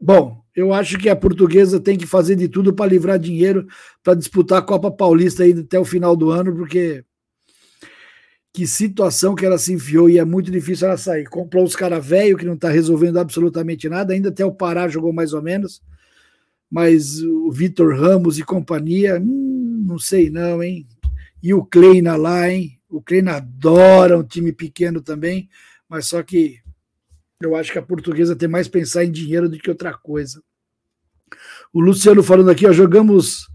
bom, eu acho que a portuguesa tem que fazer de tudo para livrar dinheiro para disputar a Copa Paulista aí até o final do ano, porque que situação que ela se enfiou e é muito difícil ela sair. Comprou os caras velho que não está resolvendo absolutamente nada, ainda até o Pará jogou mais ou menos. mas o Vitor Ramos e companhia, hum, não sei não, hein? E o Kleina lá, hein? O Kleina adora um time pequeno também, mas só que eu acho que a portuguesa tem mais pensar em dinheiro do que outra coisa. O Luciano falando aqui, ó, jogamos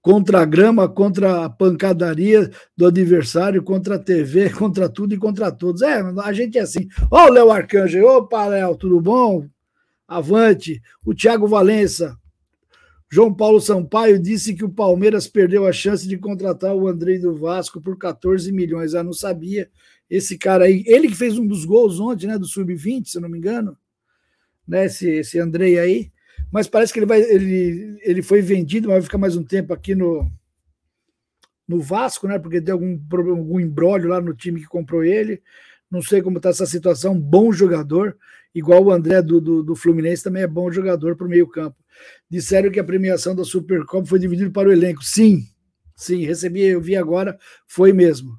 contra a grama, contra a pancadaria do adversário, contra a TV, <laughs> contra tudo e contra todos. É, a gente é assim. Ó, o Léo Arcanjo, opa, Léo, tudo bom? Avante. O Thiago Valença. João Paulo Sampaio disse que o Palmeiras perdeu a chance de contratar o Andrei do Vasco por 14 milhões. Ah, não sabia. Esse cara aí, ele que fez um dos gols ontem, né, do Sub-20, se eu não me engano, né, esse, esse Andrei aí mas parece que ele vai ele, ele foi vendido, mas vai ficar mais um tempo aqui no no Vasco, né? Porque tem algum algum embrólio lá no time que comprou ele. Não sei como está essa situação. Bom jogador, igual o André do, do, do Fluminense também é bom jogador para o meio campo. Disseram que a premiação da Supercopa foi dividida para o elenco. Sim, sim, recebi, eu vi agora, foi mesmo.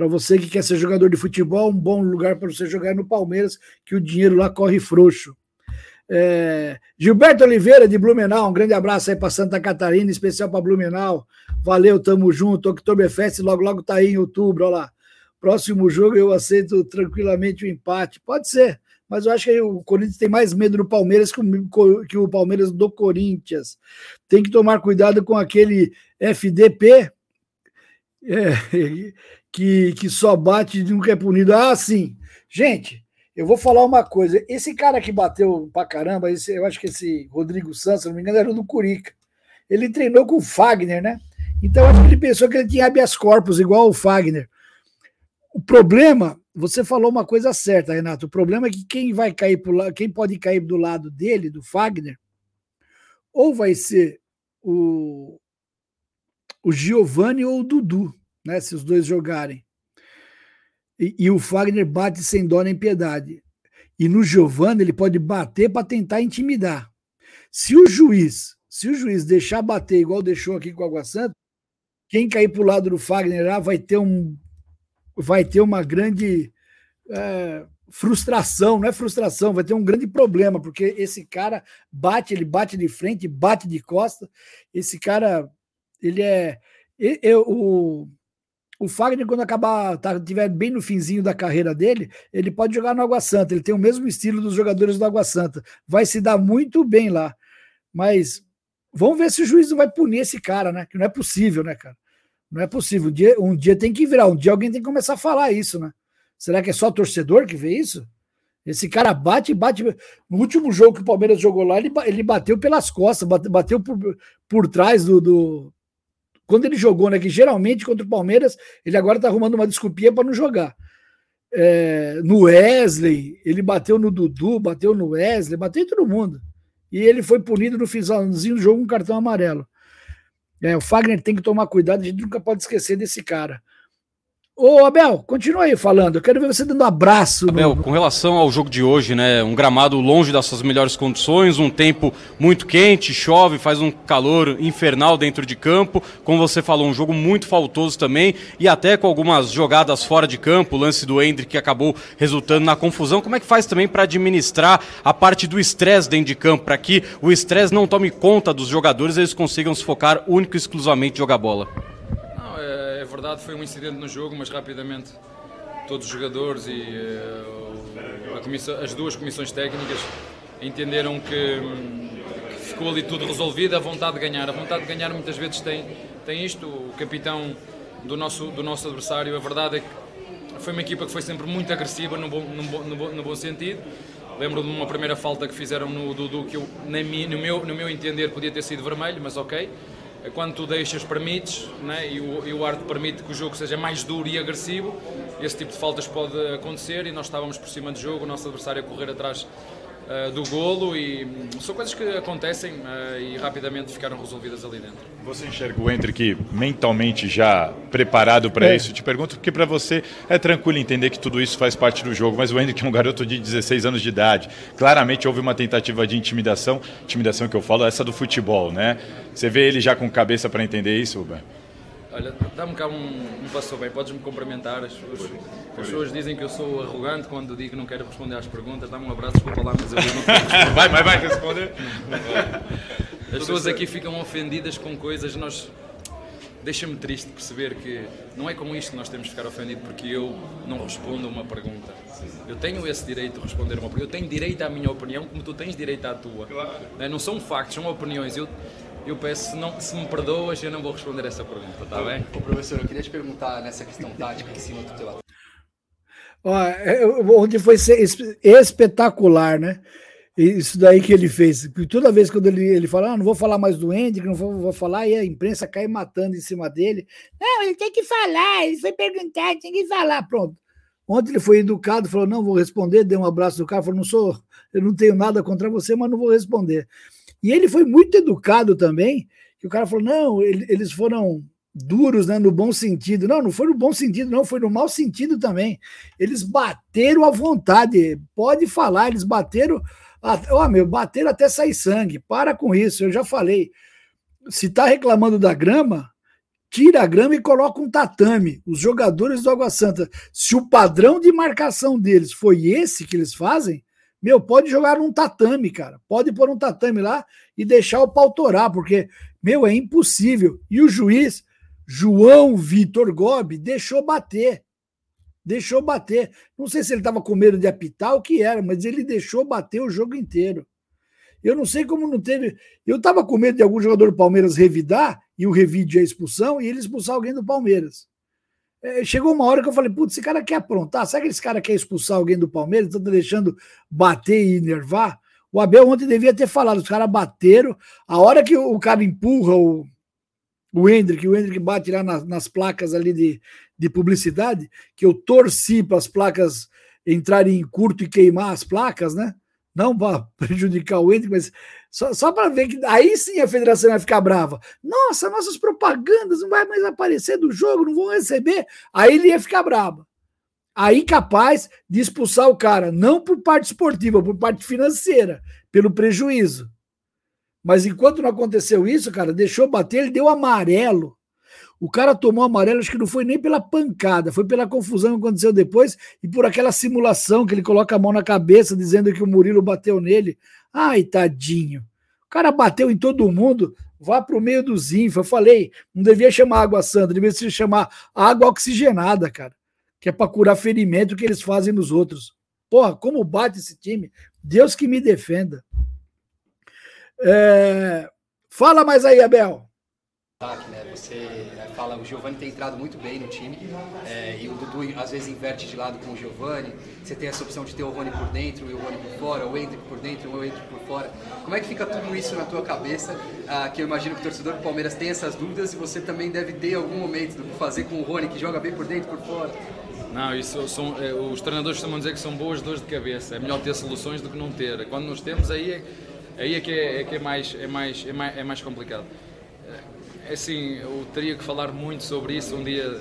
Para você que quer ser jogador de futebol, um bom lugar para você jogar é no Palmeiras, que o dinheiro lá corre frouxo. É, Gilberto Oliveira, de Blumenau, um grande abraço aí para Santa Catarina, especial para Blumenau. Valeu, tamo junto. Oktoberfest logo, logo tá aí em outubro, olha lá. Próximo jogo eu aceito tranquilamente o empate. Pode ser, mas eu acho que o Corinthians tem mais medo do Palmeiras que o, que o Palmeiras do Corinthians. Tem que tomar cuidado com aquele FDP é, que, que só bate e nunca é punido. Ah, sim. Gente, eu vou falar uma coisa. Esse cara que bateu pra caramba, esse, eu acho que esse Rodrigo Santos, se não me engano, era do Curica. Ele treinou com o Fagner, né? Então acho que ele pensou que ele tinha habeas corpus, igual o Fagner. O problema, você falou uma coisa certa, Renato. O problema é que quem vai cair por lá, quem pode cair do lado dele, do Fagner, ou vai ser o, o Giovanni ou o Dudu, né? Se os dois jogarem. E, e o Fagner bate sem dó nem piedade. E no Giovanni ele pode bater para tentar intimidar. Se o juiz, se o juiz deixar bater igual deixou aqui com o Água Santa, quem cair para o lado do Fagner lá vai ter um vai ter uma grande é, frustração, não é frustração, vai ter um grande problema, porque esse cara bate, ele bate de frente, bate de costa. Esse cara, ele é. Eu, o, o Fagner, quando acabar, tá, tiver bem no finzinho da carreira dele, ele pode jogar no Água Santa. Ele tem o mesmo estilo dos jogadores do Água Santa. Vai se dar muito bem lá. Mas vamos ver se o juiz não vai punir esse cara, né? Que não é possível, né, cara? Não é possível. Um dia, um dia tem que virar, um dia alguém tem que começar a falar isso, né? Será que é só torcedor que vê isso? Esse cara bate bate. No último jogo que o Palmeiras jogou lá, ele, ele bateu pelas costas, bateu por, por trás do, do quando ele jogou, né? Que geralmente contra o Palmeiras, ele agora tá arrumando uma desculpinha para não jogar. É, no Wesley, ele bateu no Dudu, bateu no Wesley, bateu em todo mundo. E ele foi punido no finalzinho do jogo com um cartão amarelo. É, o Fagner tem que tomar cuidado, a gente nunca pode esquecer desse cara. Ô, Abel, continua aí falando. Eu quero ver você dando um abraço. Abel, no... com relação ao jogo de hoje, né? Um gramado longe das suas melhores condições, um tempo muito quente, chove, faz um calor infernal dentro de campo. Como você falou, um jogo muito faltoso também e até com algumas jogadas fora de campo, o lance do Hendrick que acabou resultando na confusão. Como é que faz também para administrar a parte do estresse dentro de campo, para que o estresse não tome conta dos jogadores e eles consigam se focar único e exclusivamente em jogar bola? Verdade foi um incidente no jogo, mas rapidamente todos os jogadores e comissão, as duas comissões técnicas entenderam que, que, ficou ali tudo resolvido, a vontade de ganhar. A vontade de ganhar muitas vezes tem, tem isto, o capitão do nosso, do nosso adversário, a verdade é que foi uma equipa que foi sempre muito agressiva no bom, no bom, no bom, no bom sentido. Lembro de uma primeira falta que fizeram no Dudu que eu, na no, meu, no meu entender podia ter sido vermelho, mas ok quando tu deixas, permites, né? e, o, e o árbitro permite que o jogo seja mais duro e agressivo, esse tipo de faltas pode acontecer e nós estávamos por cima do jogo, o nosso adversário a correr atrás uh, do golo e hum, são coisas que acontecem uh, e rapidamente ficaram resolvidas ali dentro. Você enxerga o Hendrick mentalmente já preparado para é. isso? Te pergunto porque para você é tranquilo entender que tudo isso faz parte do jogo, mas o Hendrick é um garoto de 16 anos de idade. Claramente houve uma tentativa de intimidação, intimidação que eu falo, essa do futebol, né? Você vê ele já com cabeça para entender isso, Rubem? Olha, dá-me cá um, um passo bem, podes-me cumprimentar. As, as, as pessoas dizem que eu sou arrogante quando digo que não quero responder às perguntas. Dá-me um abraço, desculpa lá, mas eu não Vai, vai, vai responder. As pessoas aqui ficam ofendidas com coisas, nós deixa-me triste perceber que não é com isto que nós temos de ficar ofendidos porque eu não respondo a uma pergunta. Eu tenho esse direito de responder uma pergunta. Eu tenho direito à minha opinião como tu tens direito à tua. Não, é? não são factos, são opiniões. Eu, eu peço, se, não, se me perdoas, eu não vou responder essa pergunta, está bem? Ô, professor, eu queria te perguntar nessa questão tática em cima do teu Ó, onde foi espetacular, né? Isso daí que ele fez. Toda vez que ele, ele fala, ah, não vou falar mais do Hendrick, não vou, vou, falar, e a imprensa cai matando em cima dele. Não, ele tem que falar, ele foi perguntar, tem que falar. Pronto. Ontem ele foi educado, falou: não vou responder, deu um abraço no cara, falou: não sou, eu não tenho nada contra você, mas não vou responder. E ele foi muito educado também, que o cara falou: não, eles foram duros, né, no bom sentido. Não, não foi no bom sentido, não, foi no mau sentido também. Eles bateram à vontade, pode falar, eles bateram, ó, oh, meu, bateram até sair sangue. Para com isso, eu já falei. Se tá reclamando da grama, tira a grama e coloca um tatame. Os jogadores do Água Santa, se o padrão de marcação deles foi esse que eles fazem, meu, pode jogar um tatame, cara. Pode pôr um tatame lá e deixar o pau torar, porque, meu, é impossível. E o juiz, João Vitor Gobi deixou bater. Deixou bater. Não sei se ele estava com medo de apitar o que era, mas ele deixou bater o jogo inteiro. Eu não sei como não teve. Eu estava com medo de algum jogador do Palmeiras revidar e o revide a expulsão e ele expulsar alguém do Palmeiras. É, chegou uma hora que eu falei, putz, esse cara quer aprontar. Sabe que esse cara quer expulsar alguém do Palmeiras? Está deixando bater e enervar? O Abel ontem devia ter falado, os caras bateram. A hora que o cara empurra o, o Hendrick, o Hendrick bate lá nas, nas placas ali de, de publicidade, que eu torci para as placas entrarem em curto e queimar as placas, né? Não para <laughs> prejudicar o Hendrick, mas só, só para ver que aí sim a federação vai ficar brava. Nossa, nossas propagandas não vai mais aparecer do jogo, não vão receber. Aí ele ia ficar bravo. Aí capaz de expulsar o cara, não por parte esportiva, por parte financeira, pelo prejuízo. Mas enquanto não aconteceu isso, cara, deixou bater, ele deu amarelo. O cara tomou amarelo, acho que não foi nem pela pancada, foi pela confusão que aconteceu depois e por aquela simulação que ele coloca a mão na cabeça dizendo que o Murilo bateu nele. Ai, tadinho. O cara bateu em todo mundo, vá para o meio dos infos. Eu falei, não devia chamar água santa, devia se chamar água oxigenada, cara, que é para curar ferimento que eles fazem nos outros. Porra, como bate esse time? Deus que me defenda. É... Fala mais aí, Abel. Né? Você né, fala, o Giovani tem entrado muito bem no time é, e o Dudu às vezes inverte de lado com o Giovani. Você tem essa opção de ter o Rony por dentro e o Rony por fora, o Hendrick por dentro e o por fora. Como é que fica tudo isso na tua cabeça? Ah, que eu imagino que o torcedor do Palmeiras tem essas dúvidas e você também deve ter algum momento do que fazer com o Rony que joga bem por dentro e por fora. Não, isso são, é, os treinadores costumam dizer que são boas dores de cabeça. É melhor ter soluções do que não ter. Quando nós temos aí é Aí é que é, é, que é, mais, é, mais, é, mais, é mais complicado. É assim, eu teria que falar muito sobre isso um dia,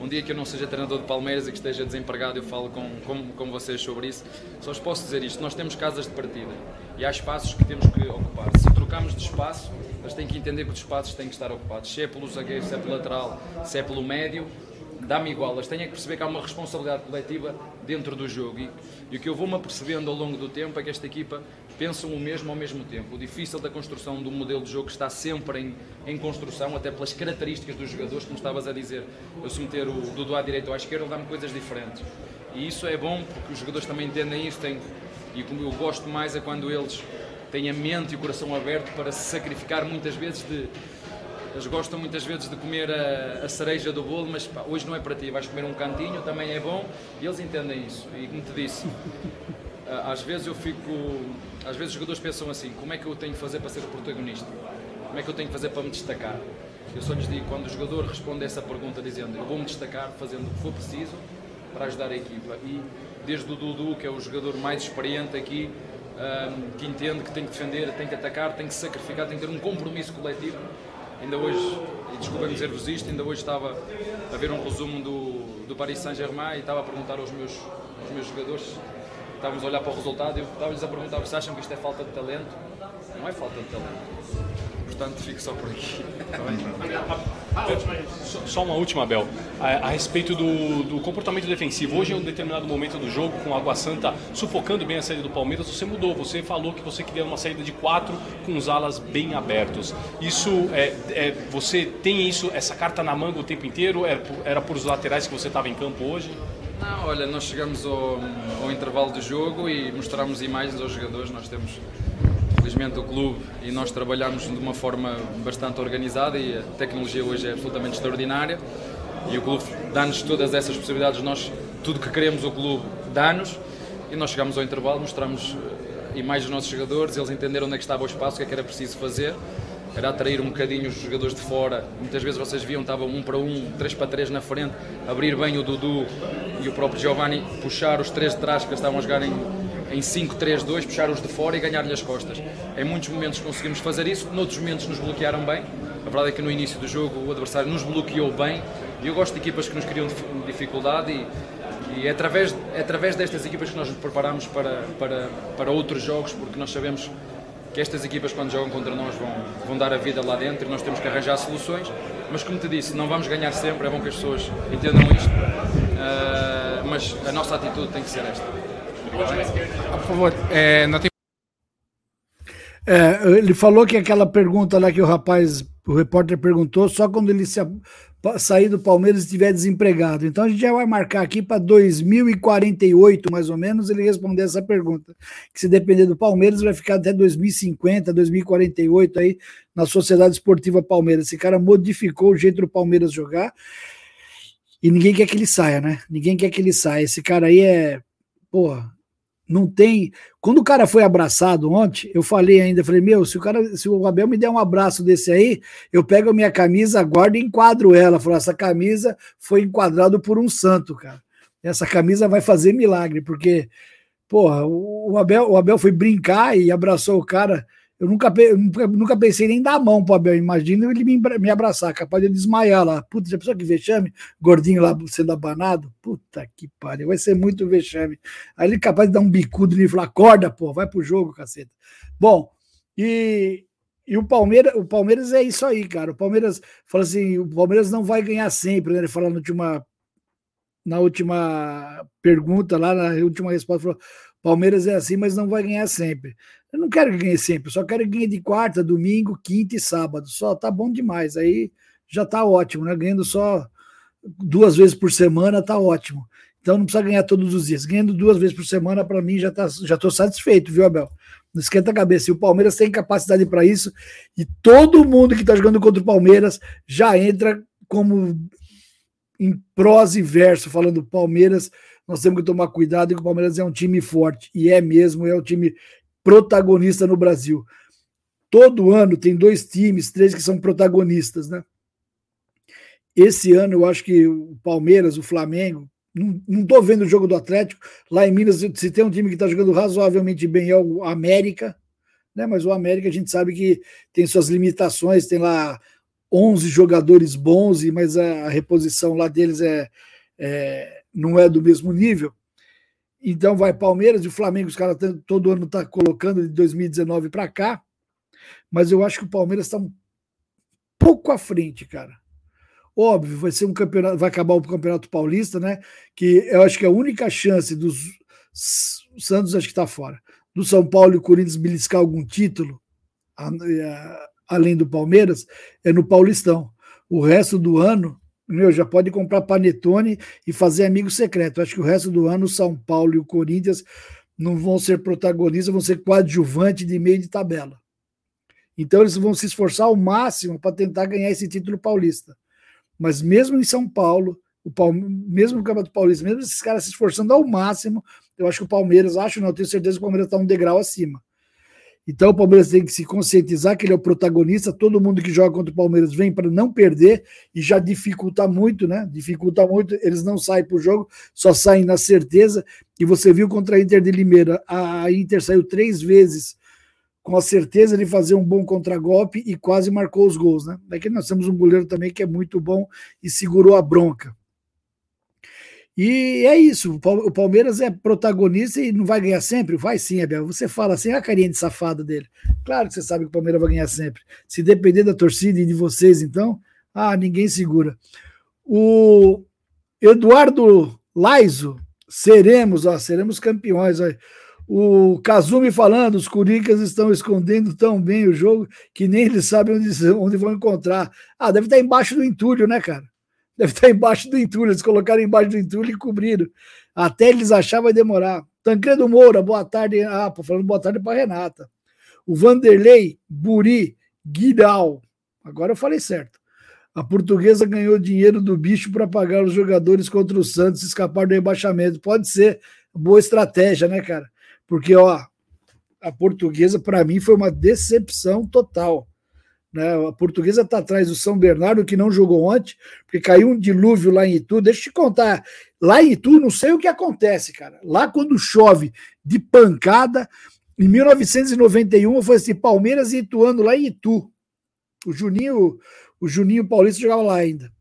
um dia que eu não seja treinador de Palmeiras e que esteja desempregado, eu falo com, com, com vocês sobre isso. Só vos posso dizer isto: nós temos casas de partida e há espaços que temos que ocupar. Se trocamos de espaço, eles têm que entender que os espaços têm que estar ocupados. Se é pelo zagueiro, se é pelo lateral, se é pelo médio, dá-me igual. Eles têm que perceber que há uma responsabilidade coletiva dentro do jogo. E, e o que eu vou-me apercebendo ao longo do tempo é que esta equipa pensam o mesmo ao mesmo tempo. O difícil da construção do modelo de jogo está sempre em, em construção, até pelas características dos jogadores, como estavas a dizer. Eu se meter o Dudu à direita ou à esquerda, dá-me coisas diferentes. E isso é bom porque os jogadores também entendem isso. Têm, e como eu gosto mais é quando eles têm a mente e o coração aberto para se sacrificar muitas vezes de. Eles gostam muitas vezes de comer a, a cereja do bolo, mas pá, hoje não é para ti, vais comer um cantinho, também é bom, e eles entendem isso. E como te disse, às vezes eu fico. Às vezes os jogadores pensam assim: como é que eu tenho que fazer para ser o protagonista? Como é que eu tenho que fazer para me destacar? Eu só lhes digo: quando o jogador responde essa pergunta dizendo eu vou me destacar fazendo o que for preciso para ajudar a equipa. E desde o Dudu, que é o jogador mais experiente aqui, um, que entende que tem que defender, tem que atacar, tem que sacrificar, tem que ter um compromisso coletivo. Ainda hoje, e desculpem dizer-vos isto, ainda hoje estava a ver um resumo do, do Paris Saint-Germain e estava a perguntar aos meus, aos meus jogadores estávamos a olhar para o resultado e eu estava-lhes a perguntar se acham que isto é falta de talento. Não é falta de talento. portanto fico só por aqui. Só uma última, Bel, a, a respeito do, do, comportamento defensivo. Hoje, em um determinado momento do jogo, com a Água Santa sufocando bem a saída do Palmeiras, você mudou. Você falou que você queria uma saída de quatro com os alas bem abertos. Isso é, é você tem isso, essa carta na manga o tempo inteiro? Era por, era por os laterais que você estava em campo hoje? Não, olha, nós chegamos ao, ao intervalo do jogo e mostramos imagens aos jogadores. Nós temos felizmente o clube e nós trabalhamos de uma forma bastante organizada e a tecnologia hoje é absolutamente extraordinária. E o clube dá-nos todas essas possibilidades, nós tudo que queremos o clube dá-nos. E nós chegamos ao intervalo, mostramos eh, imagens dos nossos jogadores, eles entenderam onde é que estava o espaço, o que é que era preciso fazer era atrair um bocadinho os jogadores de fora. Muitas vezes vocês viam, estavam um para um, três para três na frente, abrir bem o Dudu e o próprio Giovanni, puxar os três de trás que estavam a jogar em, em 5-3-2, puxar os de fora e ganhar-lhe as costas. Em muitos momentos conseguimos fazer isso, noutros momentos nos bloquearam bem. A verdade é que no início do jogo o adversário nos bloqueou bem e eu gosto de equipas que nos criam dificuldade e, e é através, é através destas equipas que nós nos preparamos para, para, para outros jogos, porque nós sabemos que estas equipas, quando jogam contra nós, vão, vão dar a vida lá dentro e nós temos que arranjar soluções. Mas, como te disse, não vamos ganhar sempre, é bom que as pessoas entendam isto. Uh, mas a nossa atitude tem que ser esta. Por favor, é, não tem... É, ele falou que aquela pergunta lá que o rapaz, o repórter perguntou, só quando ele se, sair do Palmeiras e estiver desempregado. Então a gente já vai marcar aqui para 2048, mais ou menos, ele responder essa pergunta. Que se depender do Palmeiras, vai ficar até 2050, 2048 aí na Sociedade Esportiva Palmeiras. Esse cara modificou o jeito do Palmeiras jogar. E ninguém quer que ele saia, né? Ninguém quer que ele saia. Esse cara aí é. Porra, não tem. Quando o cara foi abraçado ontem, eu falei ainda, falei, meu, se o cara, se o Abel me der um abraço desse aí, eu pego a minha camisa, guardo e enquadro ela. Falou, essa camisa foi enquadrado por um santo, cara. Essa camisa vai fazer milagre, porque, porra, o Abel, o Abel foi brincar e abraçou o cara. Eu nunca, nunca, pensei nem dar a mão pro Abel. Imagina ele me, me abraçar, capaz de desmaiar lá. Puta, já pensou que vexame? Gordinho lá sendo abanado? Puta que pariu, vai ser muito vexame. Aí ele é capaz de dar um bicudo e falar: acorda, pô, vai pro jogo, caceta. Bom, e, e o Palmeiras, o Palmeiras é isso aí, cara. O Palmeiras fala assim: o Palmeiras não vai ganhar sempre, né? Ele fala na última, na última pergunta, lá na última resposta, falou: Palmeiras é assim, mas não vai ganhar sempre. Eu não quero que ganhe sempre, só quero que ganhe de quarta, domingo, quinta e sábado. Só tá bom demais. Aí já tá ótimo, né? Ganhando só duas vezes por semana tá ótimo. Então não precisa ganhar todos os dias. Ganhando duas vezes por semana, para mim, já, tá, já tô satisfeito, viu, Abel? Não esquenta a cabeça. E o Palmeiras tem capacidade para isso. E todo mundo que está jogando contra o Palmeiras já entra como em prosa e verso, falando Palmeiras. Nós temos que tomar cuidado que o Palmeiras é um time forte. E é mesmo, é o time protagonista no Brasil. Todo ano tem dois times, três que são protagonistas, né? Esse ano eu acho que o Palmeiras, o Flamengo, não estou vendo o jogo do Atlético. Lá em Minas, se tem um time que está jogando razoavelmente bem é o América, né? Mas o América a gente sabe que tem suas limitações, tem lá 11 jogadores bons, mas a, reposição lá deles é, é não é do mesmo nível. Então vai Palmeiras e o Flamengo, os caras todo ano tá colocando de 2019 para cá. Mas eu acho que o Palmeiras está um pouco à frente, cara. Óbvio, vai ser um campeonato, vai acabar o Campeonato Paulista, né? Que eu acho que é a única chance dos Santos acho que está fora. Do São Paulo e Corinthians beliscar algum título, além do Palmeiras, é no Paulistão. O resto do ano meu, já pode comprar panetone e fazer amigo secreto. Acho que o resto do ano o São Paulo e o Corinthians não vão ser protagonistas, vão ser coadjuvantes de meio de tabela. Então eles vão se esforçar ao máximo para tentar ganhar esse título paulista. Mas mesmo em São Paulo, o Palme... mesmo no Campeonato Paulista, mesmo esses caras se esforçando ao máximo, eu acho que o Palmeiras, acho não, tenho certeza que o Palmeiras está um degrau acima. Então o Palmeiras tem que se conscientizar que ele é o protagonista. Todo mundo que joga contra o Palmeiras vem para não perder e já dificulta muito, né? Dificulta muito. Eles não saem para o jogo, só saem na certeza. E você viu contra a Inter de Limeira, a Inter saiu três vezes com a certeza de fazer um bom contragolpe e quase marcou os gols, né? Daqui nós temos um goleiro também que é muito bom e segurou a bronca. E é isso, o Palmeiras é protagonista e não vai ganhar sempre? Vai sim, Abel. Você fala assim, a carinha de safado dele. Claro que você sabe que o Palmeiras vai ganhar sempre. Se depender da torcida e de vocês, então, ah, ninguém segura. O Eduardo Laiso, seremos, ó, seremos campeões. Ó. O Kazumi falando, os Curicas estão escondendo tão bem o jogo que nem eles sabem onde, onde vão encontrar. Ah, deve estar embaixo do entulho, né, cara? Deve estar embaixo do entulho. Eles colocaram embaixo do entulho e cobriram. Até eles achar vai demorar. Tancredo Moura, boa tarde. Ah, pô, falando boa tarde para Renata. O Vanderlei Buri Guidal. Agora eu falei certo. A portuguesa ganhou dinheiro do bicho para pagar os jogadores contra o Santos e escapar do rebaixamento. Pode ser boa estratégia, né, cara? Porque, ó, a portuguesa, para mim, foi uma decepção total. Né? A portuguesa está atrás do São Bernardo, que não jogou ontem, porque caiu um dilúvio lá em Itu. Deixa eu te contar. Lá em Itu, não sei o que acontece, cara. Lá, quando chove de pancada, em 1991, foi assim: Palmeiras e Ituano lá em Itu. O Juninho, o Juninho Paulista jogava lá ainda.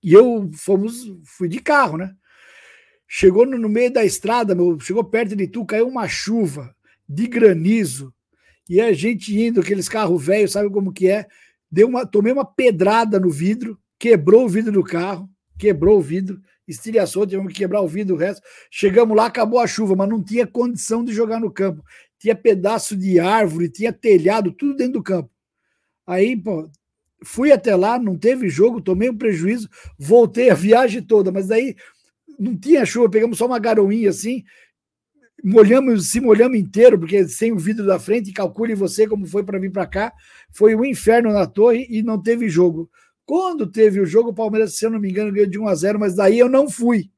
E eu fomos, fui de carro, né? Chegou no, no meio da estrada, meu, chegou perto de Itu, caiu uma chuva de granizo, e a gente indo, aqueles carros velhos, sabe como que é? Deu uma, tomei uma pedrada no vidro, quebrou o vidro do carro, quebrou o vidro, estilhaçou, tivemos que quebrar o vidro, o resto. Chegamos lá, acabou a chuva, mas não tinha condição de jogar no campo. Tinha pedaço de árvore, tinha telhado, tudo dentro do campo. Aí, pô, fui até lá, não teve jogo, tomei um prejuízo, voltei a <laughs> viagem toda, mas daí não tinha chuva, pegamos só uma garoinha assim, molhamos, se molhamos inteiro, porque sem o vidro da frente, calcule você como foi para vir para cá, foi um inferno na torre e não teve jogo. Quando teve o jogo, o Palmeiras, se eu não me engano, ganhou de 1 a 0 mas daí eu não fui.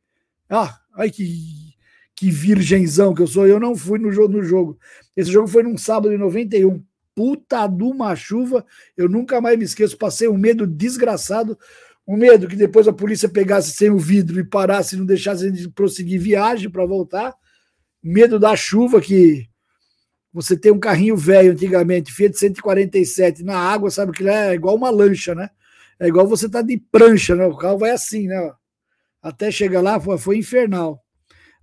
Ah, ai que, que virgenzão que eu sou, eu não fui no jogo, no jogo. Esse jogo foi num sábado de 91. Puta de uma chuva, eu nunca mais me esqueço, passei um medo desgraçado o medo que depois a polícia pegasse sem o vidro e parasse e não deixasse de prosseguir viagem para voltar. Medo da chuva, que você tem um carrinho velho antigamente, Fiat 147, na água, sabe que é igual uma lancha, né? É igual você tá de prancha, né? O carro vai assim, né? Até chegar lá foi, foi infernal.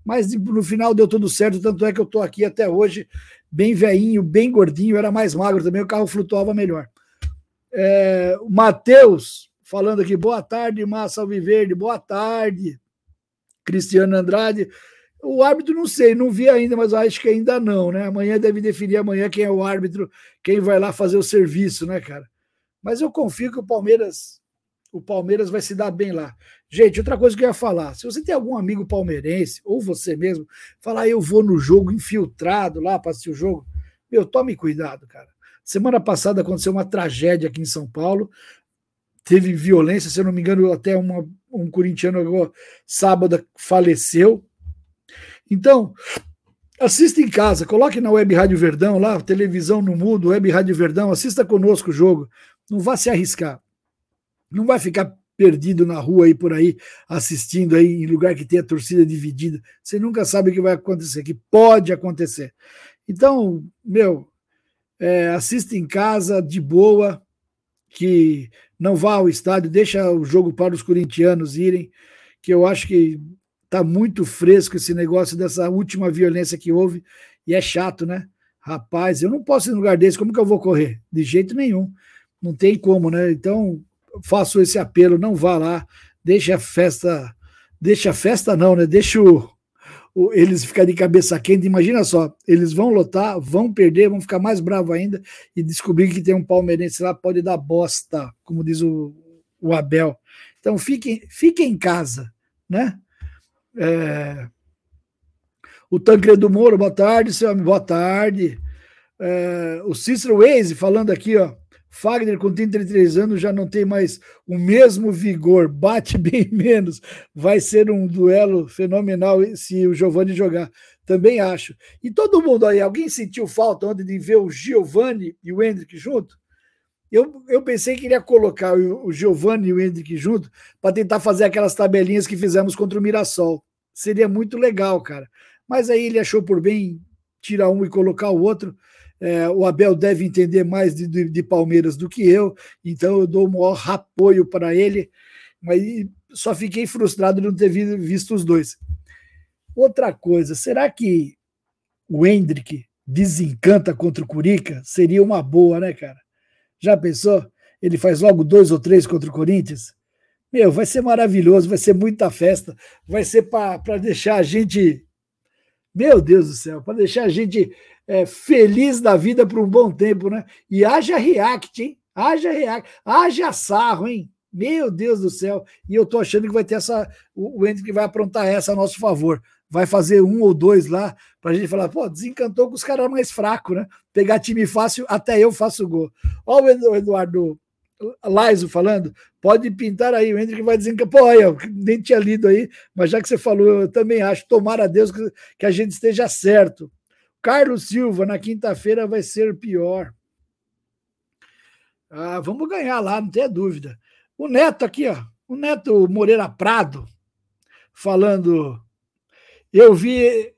Mas no final deu tudo certo, tanto é que eu tô aqui até hoje, bem veinho, bem gordinho, era mais magro também, o carro flutuava melhor. É, o Matheus falando aqui, boa tarde, Massa Alviverde, boa tarde, Cristiano Andrade. O árbitro não sei, não vi ainda, mas acho que ainda não, né? Amanhã deve definir amanhã quem é o árbitro, quem vai lá fazer o serviço, né, cara? Mas eu confio que o Palmeiras, o Palmeiras vai se dar bem lá. Gente, outra coisa que eu ia falar, se você tem algum amigo palmeirense ou você mesmo, falar eu vou no jogo infiltrado lá para assistir o jogo, meu, tome cuidado, cara. Semana passada aconteceu uma tragédia aqui em São Paulo teve violência, se eu não me engano, até uma, um corintiano agora, sábado faleceu. Então, assista em casa, coloque na Web Rádio Verdão, lá, televisão no mundo, Web Rádio Verdão, assista conosco o jogo. Não vá se arriscar. Não vai ficar perdido na rua aí por aí, assistindo aí em lugar que tenha torcida dividida. Você nunca sabe o que vai acontecer, que pode acontecer. Então, meu, é, assista em casa, de boa, que não vá ao estádio, deixa o jogo para os corintianos irem, que eu acho que está muito fresco esse negócio dessa última violência que houve, e é chato, né? Rapaz, eu não posso ir no lugar desse, como que eu vou correr? De jeito nenhum. Não tem como, né? Então, faço esse apelo, não vá lá, deixa a festa, deixa a festa não, né? Deixa o, eles ficarem de cabeça quente. Imagina só, eles vão lotar, vão perder, vão ficar mais bravos ainda e descobrir que tem um palmeirense lá, pode dar bosta, como diz o, o Abel. Então fiquem, fiquem em casa, né? É... O Tancredo Moro, boa tarde, seu amigo, boa tarde. É... O Cícero Waze falando aqui, ó. Fagner, com 33 anos, já não tem mais o mesmo vigor, bate <laughs> bem menos. Vai ser um duelo fenomenal se o Giovani jogar. Também acho. E todo mundo aí, alguém sentiu falta ontem de ver o Giovani e o Hendrick junto? Eu, eu pensei que iria colocar o, o Giovani e o Hendrick junto para tentar fazer aquelas tabelinhas que fizemos contra o Mirassol. Seria muito legal, cara. Mas aí ele achou por bem tirar um e colocar o outro. É, o Abel deve entender mais de, de, de, Palmeiras do que eu, então eu dou o maior apoio para ele. Mas só fiquei frustrado de não ter visto os dois. Outra coisa, será que o Hendrick desencanta contra o Curica? Seria uma boa, né, cara? Já pensou? Ele faz logo dois ou três contra o Corinthians? Meu, vai ser maravilhoso, vai ser muita festa, vai ser para deixar a gente. Meu Deus do céu, para deixar a gente é, feliz da vida por um bom tempo, né? E haja react, hein? Haja react, haja sarro, hein? Meu Deus do céu. E eu tô achando que vai ter essa. O Hendrick vai aprontar essa a nosso favor. Vai fazer um ou dois lá pra gente falar, pô, desencantou com os caras mais fracos, né? Pegar time fácil, até eu faço gol. Olha o Eduardo Laiso falando, pode pintar aí, o Hendrick vai desencantar. Pô, eu nem tinha lido aí, mas já que você falou, eu também acho. Tomara a Deus que, que a gente esteja certo. Carlos Silva, na quinta-feira vai ser pior. Ah, vamos ganhar lá, não tenha dúvida. O Neto aqui, ó, o Neto Moreira Prado, falando. Eu vi,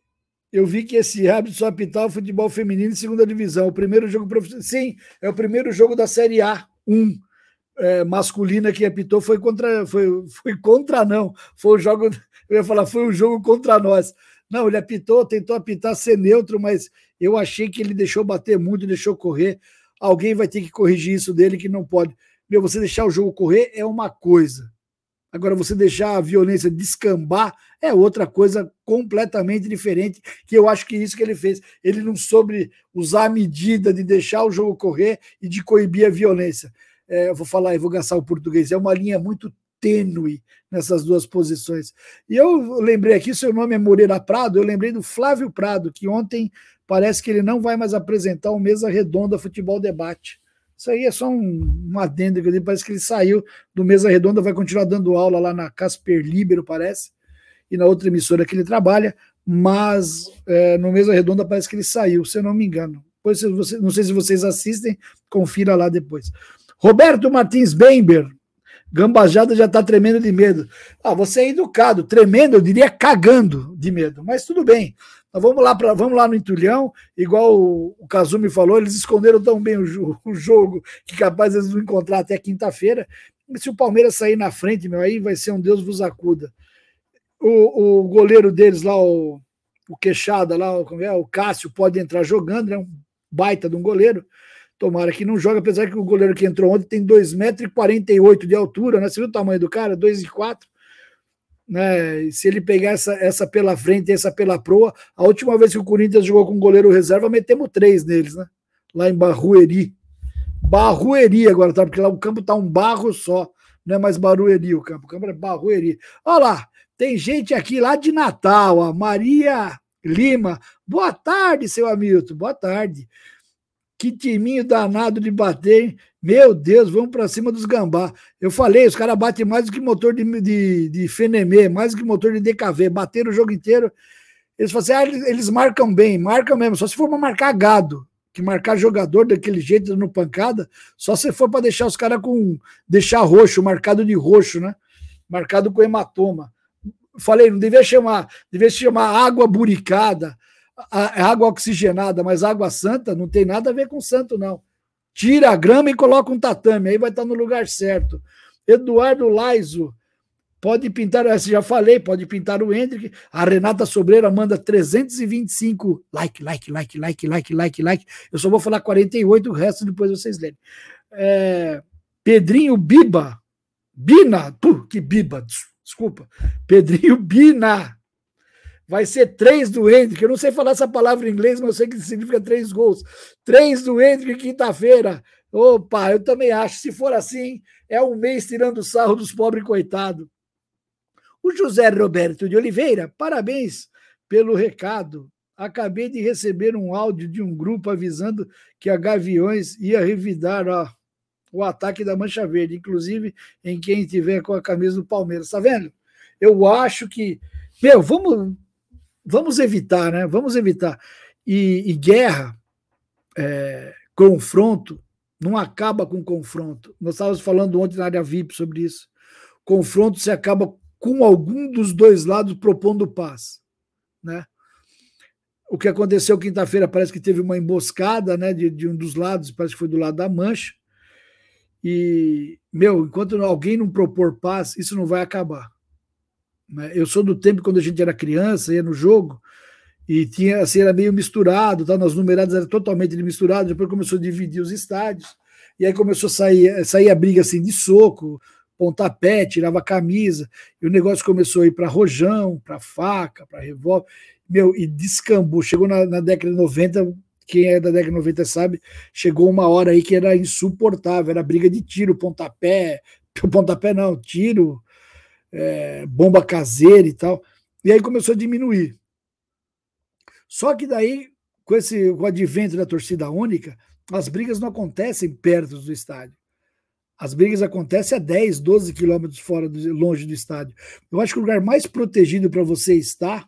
eu vi que esse hábito só apitar o futebol feminino em segunda divisão. O primeiro jogo profissional. Sim, é o primeiro jogo da Série A 1. É, masculina que apitou foi contra. Foi, foi contra, não. Foi o jogo. Eu ia falar, foi um jogo contra nós. Não, ele apitou, tentou apitar ser neutro, mas eu achei que ele deixou bater muito, deixou correr. Alguém vai ter que corrigir isso dele que não pode. Meu, você deixar o jogo correr é uma coisa. Agora, você deixar a violência descambar é outra coisa completamente diferente, que eu acho que é isso que ele fez. Ele não soube usar a medida de deixar o jogo correr e de coibir a violência. É, eu vou falar, eu vou gastar o português. É uma linha muito tênue nessas duas posições. E eu lembrei aqui, seu nome é Moreira Prado, eu lembrei do Flávio Prado, que ontem parece que ele não vai mais apresentar o Mesa Redonda Futebol Debate. Isso aí é só um, um adendo que parece que ele saiu do Mesa Redonda, vai continuar dando aula lá na Casper Libero, parece, e na outra emissora que ele trabalha, mas é, no Mesa Redonda parece que ele saiu, se eu não me engano. Depois, você, não sei se vocês assistem, confira lá depois. Roberto Martins Bember, Gambajada já está tremendo de medo. Ah, você é educado, tremendo, eu diria cagando de medo, mas tudo bem. Vamos lá, pra, vamos lá no Entulhão, igual o, o Kazumi falou, eles esconderam tão bem o, o jogo que capaz eles vão encontrar até quinta-feira. Se o Palmeiras sair na frente, meu, aí vai ser um Deus vos acuda. O, o goleiro deles lá, o, o Queixada lá, o, é, o Cássio, pode entrar jogando, é né, um baita de um goleiro. Tomara que não joga, apesar que o goleiro que entrou ontem tem 2,48m de altura, né? Você viu o tamanho do cara? 2,4 né? Se ele pegar essa, essa pela frente e essa pela proa, a última vez que o Corinthians jogou com goleiro reserva, metemos três neles, né? Lá em Barrueri. Barrueri agora, tá? Porque lá o campo tá um barro só, não é mais Barueri o campo, o campo é Barrueri. Olha lá, tem gente aqui lá de Natal, a Maria Lima. Boa tarde, seu Hamilton, boa tarde. Que timinho danado de bater, hein? Meu Deus, vamos para cima dos gambá. Eu falei, os caras batem mais do que motor de, de, de Fenemê, mais do que motor de DKV. Bateram o jogo inteiro. Eles falam assim, ah, eles, marcam bem, marcam mesmo. Só se for marcar gado, que marcar jogador daquele jeito no pancada, só se for para deixar os caras com. deixar roxo, marcado de roxo, né? Marcado com hematoma. Falei, não devia chamar, devia se chamar água buricada, a, é água oxigenada, mas água santa não tem nada a ver com santo, não. Tira a grama e coloca um tatame, aí vai estar no lugar certo. Eduardo Laiso, pode pintar, já falei, pode pintar o Hendrick. A Renata Sobreira manda 325 like, like, like, like, like, like, like. Eu só vou falar 48, o resto depois vocês lerem. É, Pedrinho Biba, Bina, puh, que Biba, desculpa. Pedrinho Bina, Vai ser três do Hendrick. Eu não sei falar essa palavra em inglês, mas eu sei que significa três gols. Três do Hendrick quinta-feira. Opa, eu também acho. Se for assim, é um mês tirando sarro dos pobres coitados. O José Roberto de Oliveira, parabéns pelo recado. Acabei de receber um áudio de um grupo avisando que a Gaviões ia revidar ó, o ataque da Mancha Verde, inclusive em quem tiver com a camisa do Palmeiras. Tá vendo? Eu acho que. Meu, vamos vamos evitar, né? Vamos evitar. E, e guerra, é, confronto, não acaba com confronto. Nós estávamos falando ontem na área VIP sobre isso. Confronto se acaba com algum dos dois lados propondo paz, né? O que aconteceu quinta-feira parece que teve uma emboscada, né, de, de um dos lados, parece que foi do lado da Mancha. E, meu, enquanto alguém não propor paz, isso não vai acabar. Né? Eu sou do tempo quando a gente era criança, ia no jogo, e tinha assim, era meio misturado, tá? nas numeradas era totalmente misturado, depois começou a dividir os estádios, e aí começou a sair, sair a briga assim de soco, pontapé, tirava a camisa, e o negócio começou a ir para rojão, para faca, para revólver, meu, e descambou. Chegou na, na, década de 90, quem é da década de 90 sabe, chegou uma hora aí que era insuportável, era briga de tiro, pontapé, <laughs> pontapé não, tiro, é, bomba caseira e tal. E aí começou a diminuir. Só que daí, com, esse, com o advento da torcida única, as brigas não acontecem perto do estádio. As brigas acontecem a 10, 12 quilômetros fora, do, longe do estádio. Eu acho que o lugar mais protegido para você estar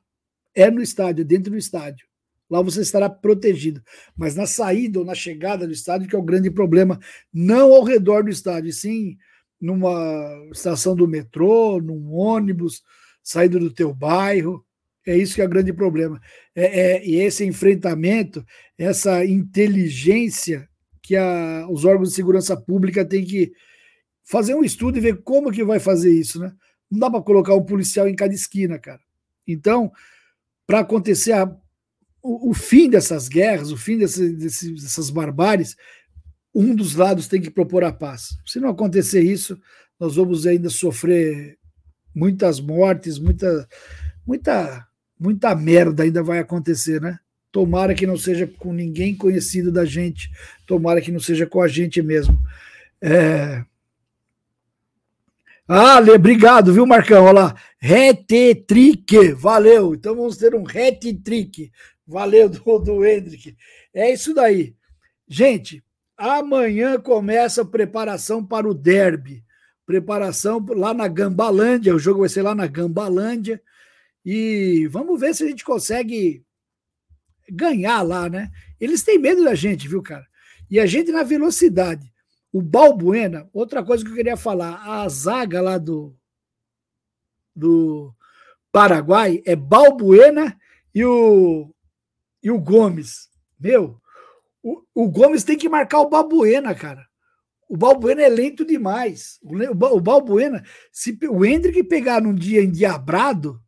é no estádio, é dentro do estádio. Lá você estará protegido. Mas na saída ou na chegada do estádio, que é o grande problema, não ao redor do estádio, sim numa estação do metrô, num ônibus, saindo do teu bairro. É isso que é o grande problema. É, é, e esse enfrentamento, essa inteligência que a, os órgãos de segurança pública têm que fazer um estudo e ver como que vai fazer isso, né? Não dá para colocar um policial em cada esquina, cara. Então, para acontecer a, o, o, fim dessas guerras, o fim desse, desse, dessas barbáries, um dos lados tem que propor a paz. Se não acontecer isso, nós vamos ainda sofrer muitas mortes, muita, muita, muita merda ainda vai acontecer, né? Tomara que não seja com ninguém conhecido da gente, tomara que não seja com a gente mesmo. É... Ah, obrigado, viu, Marcão? Olha lá. Retetrique, valeu. Então vamos ter um retetrique. Valeu <laughs> do, do Hendrick. É isso daí. Gente, Amanhã começa a preparação para o derby. Preparação lá na Gambalândia. O jogo vai ser lá na Gambalândia. E vamos ver se a gente consegue ganhar lá, né? Eles têm medo da gente, viu, cara? E a gente na velocidade. O Balbuena, outra coisa que eu queria falar, a zaga lá do, do Paraguai é Balbuena e o, e o Gomes. Meu, o, o Gomes tem que marcar o Balbuena, cara. O Balbuena é lento demais. O, Balbuena, se o Hendrick pegar num dia endiabrado,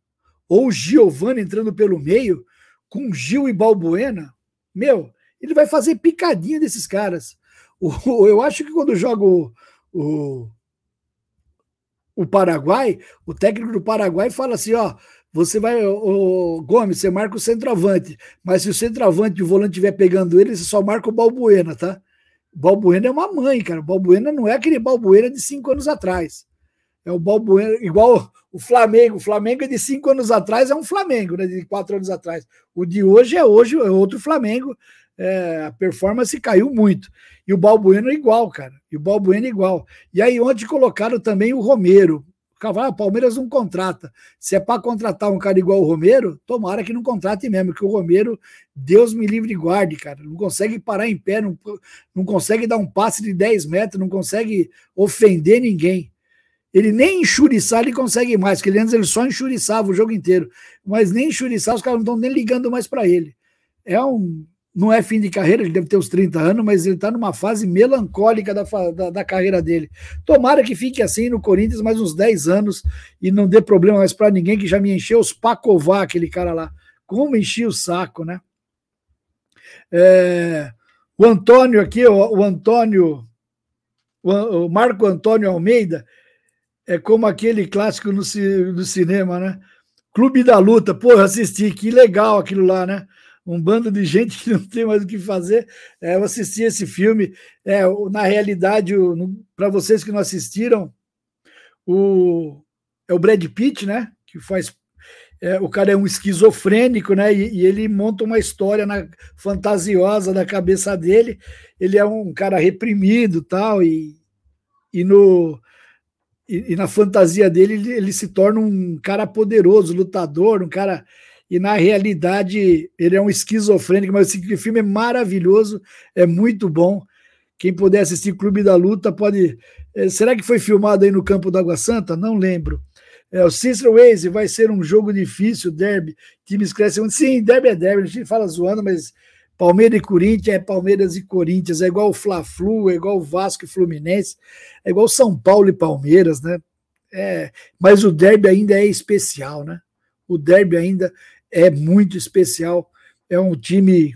ou o Giovanni entrando pelo meio, com Gil e Balbuena, meu, ele vai fazer picadinha desses caras. O, eu acho que quando joga o, o, o Paraguai, o técnico do Paraguai fala assim: ó, você vai, o Gomes, você marca o centroavante, mas se o centroavante e o volante estiver pegando ele, você só marca o Balbuena, tá? Balbuena é uma mãe, cara. Balbuena não é aquele Balbuena de cinco anos atrás. É o Balbuena, igual o Flamengo. O Flamengo é de cinco anos atrás, é um Flamengo, né? De quatro anos atrás. O de hoje é hoje, é outro Flamengo. É, a performance caiu muito. E o Balbuena é igual, cara. E o Balbuena é igual. E aí, ontem colocaram também o Romero. O Palmeiras não contrata. Se é para contratar um cara igual o Romero, tomara que não contrate mesmo, porque o Romero, Deus me livre e guarde, cara. Não consegue parar em pé, não, não consegue dar um passe de 10 metros, não consegue ofender ninguém. Ele nem enxuriçar ele consegue mais, porque antes ele só enxuriçava o jogo inteiro. Mas nem enxuriçar, os caras não estão nem ligando mais para ele. É um, não é fim de carreira, ele deve ter uns 30 anos, mas ele está numa fase melancólica da, da, da, carreira dele. Tomara que fique assim no Corinthians mais uns 10 anos e não dê problema mais para ninguém, que já me encheu os pacová, aquele cara lá. Como enchia o saco, né? É, o Antônio aqui, o, o Antônio, o, o, Marco Antônio Almeida, é como aquele clássico no, no cinema, né? Clube da Luta, pô, assisti, que legal aquilo lá, né? Um bando de gente que não tem mais o que fazer. É, eu assisti esse filme. É, na realidade, para vocês que não assistiram, o, é o Brad Pitt, né? Que faz. É, o cara é um esquizofrênico, né? E, e, ele monta uma história na, fantasiosa na cabeça dele. Ele é um cara reprimido tal, e, e no. E, na fantasia dele, ele, ele se torna um cara poderoso, lutador, um cara e na realidade ele é um esquizofrênico, mas esse filme é maravilhoso, é muito bom. Quem puder assistir Clube da Luta pode. Eh, será que foi filmado aí no Campo da Água Santa? Não lembro. É, o Cicero Waze vai ser um jogo difícil, derby. Times crescem. Sim, derby é derby, a gente fala zoando, mas Palmeiras e Corinthians é Palmeiras e Corinthians, é igual o Fla-Flu, é igual o Vasco e Fluminense, é igual São Paulo e Palmeiras, né? É, mas o derby ainda é especial, né? O derby ainda é muito especial. É um time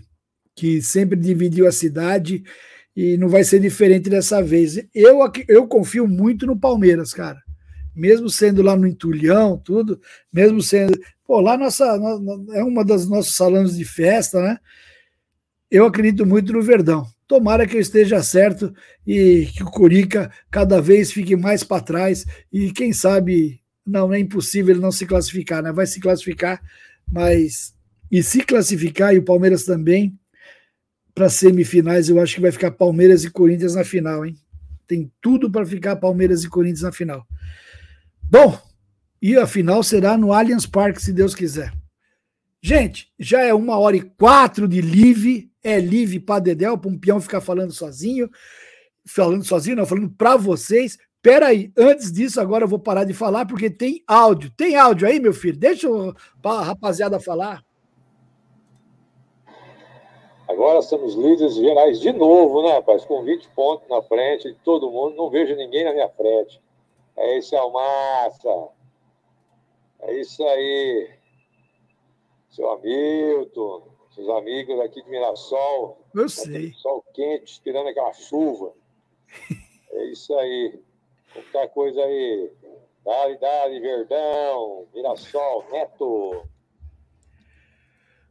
que sempre dividiu a cidade e não vai ser diferente dessa vez. Eu, eu confio muito no Palmeiras, cara. Mesmo sendo lá no Entulhão, tudo, mesmo sendo. Pô, lá nossa, é uma das nossos salões de festa, né? eu acredito muito no Verdão. Tomara que eu esteja certo e que o Curica cada vez fique mais para trás e quem sabe não é impossível ele não se classificar, né? Vai se classificar, mas e se classificar e o Palmeiras também para semifinais, eu acho que vai ficar Palmeiras e Corinthians na final, hein? Tem tudo para ficar Palmeiras e Corinthians na final. Bom, e a final será no Allianz Parque, se Deus quiser. Gente, já é uma hora e quatro de live é livre para Dedéu, para um peão ficar falando sozinho, falando sozinho, não, falando para vocês. Pera aí, antes disso, agora eu vou parar de falar, porque tem áudio. Tem áudio aí, meu filho? Deixa a rapaziada falar. Agora somos líderes gerais de novo, né, rapaz? Com 20 pontos na frente de todo mundo. Não vejo ninguém na minha frente. É isso, Almassa. É isso aí. Seu Hamilton seus amigos aqui de Mirassol. Eu sei. Sol quente, esperando aquela chuva. É isso aí. Qualquer coisa aí. Dali, Dali, Verdão, Mirassol, Neto.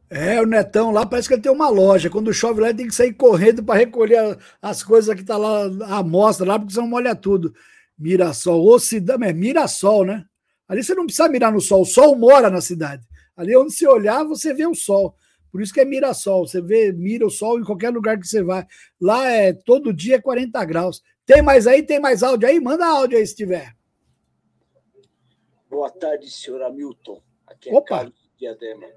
É, o Netão lá parece que ele tem uma loja. Quando chove lá, tem que sair correndo para recolher as coisas que tá lá, a amostra lá, porque senão molha tudo. Mirassol, ou cidade, é Mirassol, né? Ali você não precisa mirar no sol, o sol mora na cidade. Ali onde você olhar, você vê o sol. Por isso que é Mirassol. Você vê, mira o sol em qualquer lugar que você vai. Lá é todo dia 40 graus. Tem mais aí? Tem mais áudio aí? Manda áudio aí se tiver. Boa tarde, senhor Hamilton. Aqui é Opa. Carlos Diadema.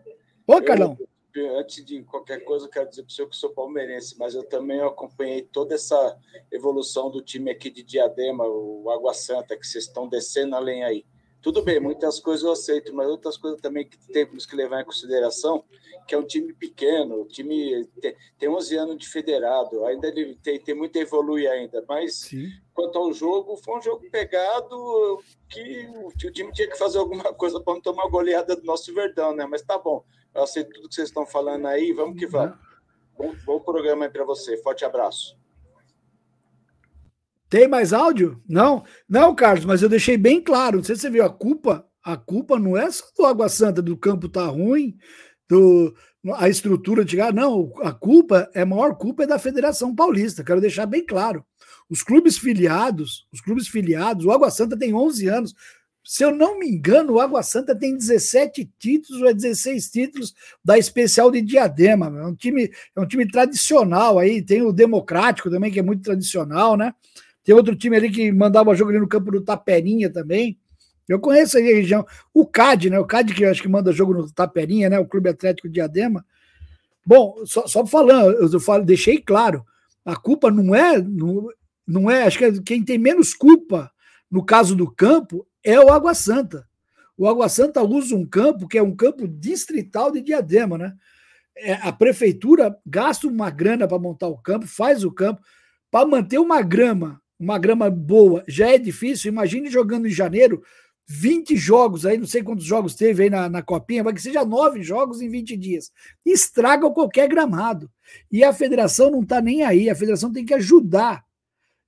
Ô, Carlão. Eu, antes de qualquer coisa, eu quero dizer para o senhor que sou palmeirense, mas eu também acompanhei toda essa evolução do time aqui de Diadema, o Água Santa, que vocês estão descendo além aí. Tudo bem, muitas coisas eu aceito, mas outras coisas também que temos que levar em consideração, que é um time pequeno, time tem, tem 11 anos de federado, ainda ele tem, tem muito a evoluir ainda, mas Sim. quanto ao jogo, foi um jogo pegado que o, o time tinha que fazer alguma <laughs> coisa para não tomar goleada do nosso Verdão, né? Mas tá bom, eu aceito tudo que vocês estão falando aí, vamos que vamos. Bom, bom programa aí para você, forte abraço. Tem mais áudio? Não? Não, Carlos, mas eu deixei bem claro. Não sei se você viu a culpa. A culpa não é só do Água Santa, do campo tá ruim, do a estrutura de não, a culpa, é a maior culpa é da Federação Paulista. Quero deixar bem claro. Os clubes filiados, os clubes filiados, o Água Santa tem 11 anos. Se eu não me engano, o Água Santa tem 17 títulos ou é 16 títulos da especial de Diadema. É um time, é um time tradicional aí, tem o Democrático também, que é muito tradicional, né? Tem outro time ali que mandava jogo ali no campo do Taperinha também. Eu conheço aí a região. O CAD, né? O CAD que acho que manda jogo no Taperinha, né? O Clube Atlético Diadema. Bom, só, só falando, eu falo, deixei claro, a culpa não é, não, não é, acho que é quem tem menos culpa no caso do campo é o Água Santa. O Água Santa usa um campo que é um campo distrital de Diadema, né? É, a prefeitura gasta uma grana para montar o campo, faz o campo, para manter uma grama uma grama boa já é difícil. Imagine jogando em janeiro 20 jogos aí, não sei quantos jogos teve aí na, na copinha, vai que seja nove jogos em 20 dias. Estraga qualquer gramado. E a federação não está nem aí, a federação tem que ajudar.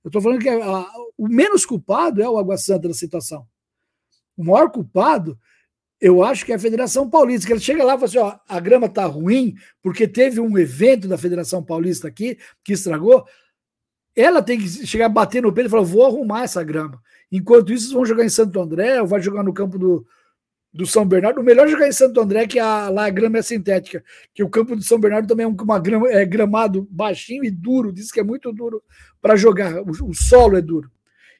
Eu estou falando que a, a, o menos culpado é o Água Santa da situação. O maior culpado, eu acho que é a Federação Paulista, que ela chega lá e fala assim: ó, a grama está ruim, porque teve um evento da Federação Paulista aqui que estragou. Ela tem que chegar a bater no peito e falar: vou arrumar essa grama. Enquanto isso, vão jogar em Santo André, ou vai jogar no campo do, do São Bernardo. O melhor é jogar em Santo André, que a, lá a grama é sintética, que o campo do São Bernardo também é um uma grama, é gramado baixinho e duro, diz que é muito duro para jogar, o, o, solo é duro.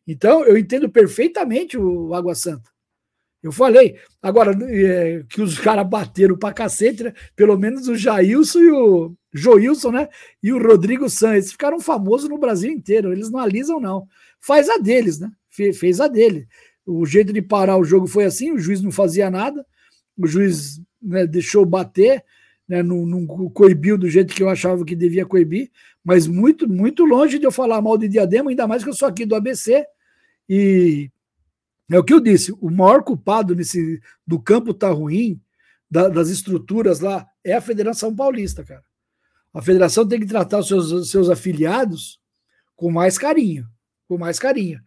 Então, eu entendo perfeitamente o Água Santa. Eu falei. Agora, é, que os caras bateram pra cacete, né? Pelo menos o Jailson e o Joilson, né? E o Rodrigo Santos ficaram famosos no Brasil inteiro. Eles não alisam, não. Faz a deles, né? Fe, fez a dele. O jeito de parar o jogo foi assim: o juiz não fazia nada, o juiz né, deixou bater. né, não, não coibiu do jeito que eu achava que devia coibir, mas muito, muito longe de eu falar mal de Diadema, ainda mais que eu sou aqui do ABC. E é o que eu disse: o maior culpado nesse, do campo tá ruim, da, das estruturas lá, é a Federação Paulista, cara. A federação tem que tratar os seus, seus afiliados com mais carinho, com mais carinho.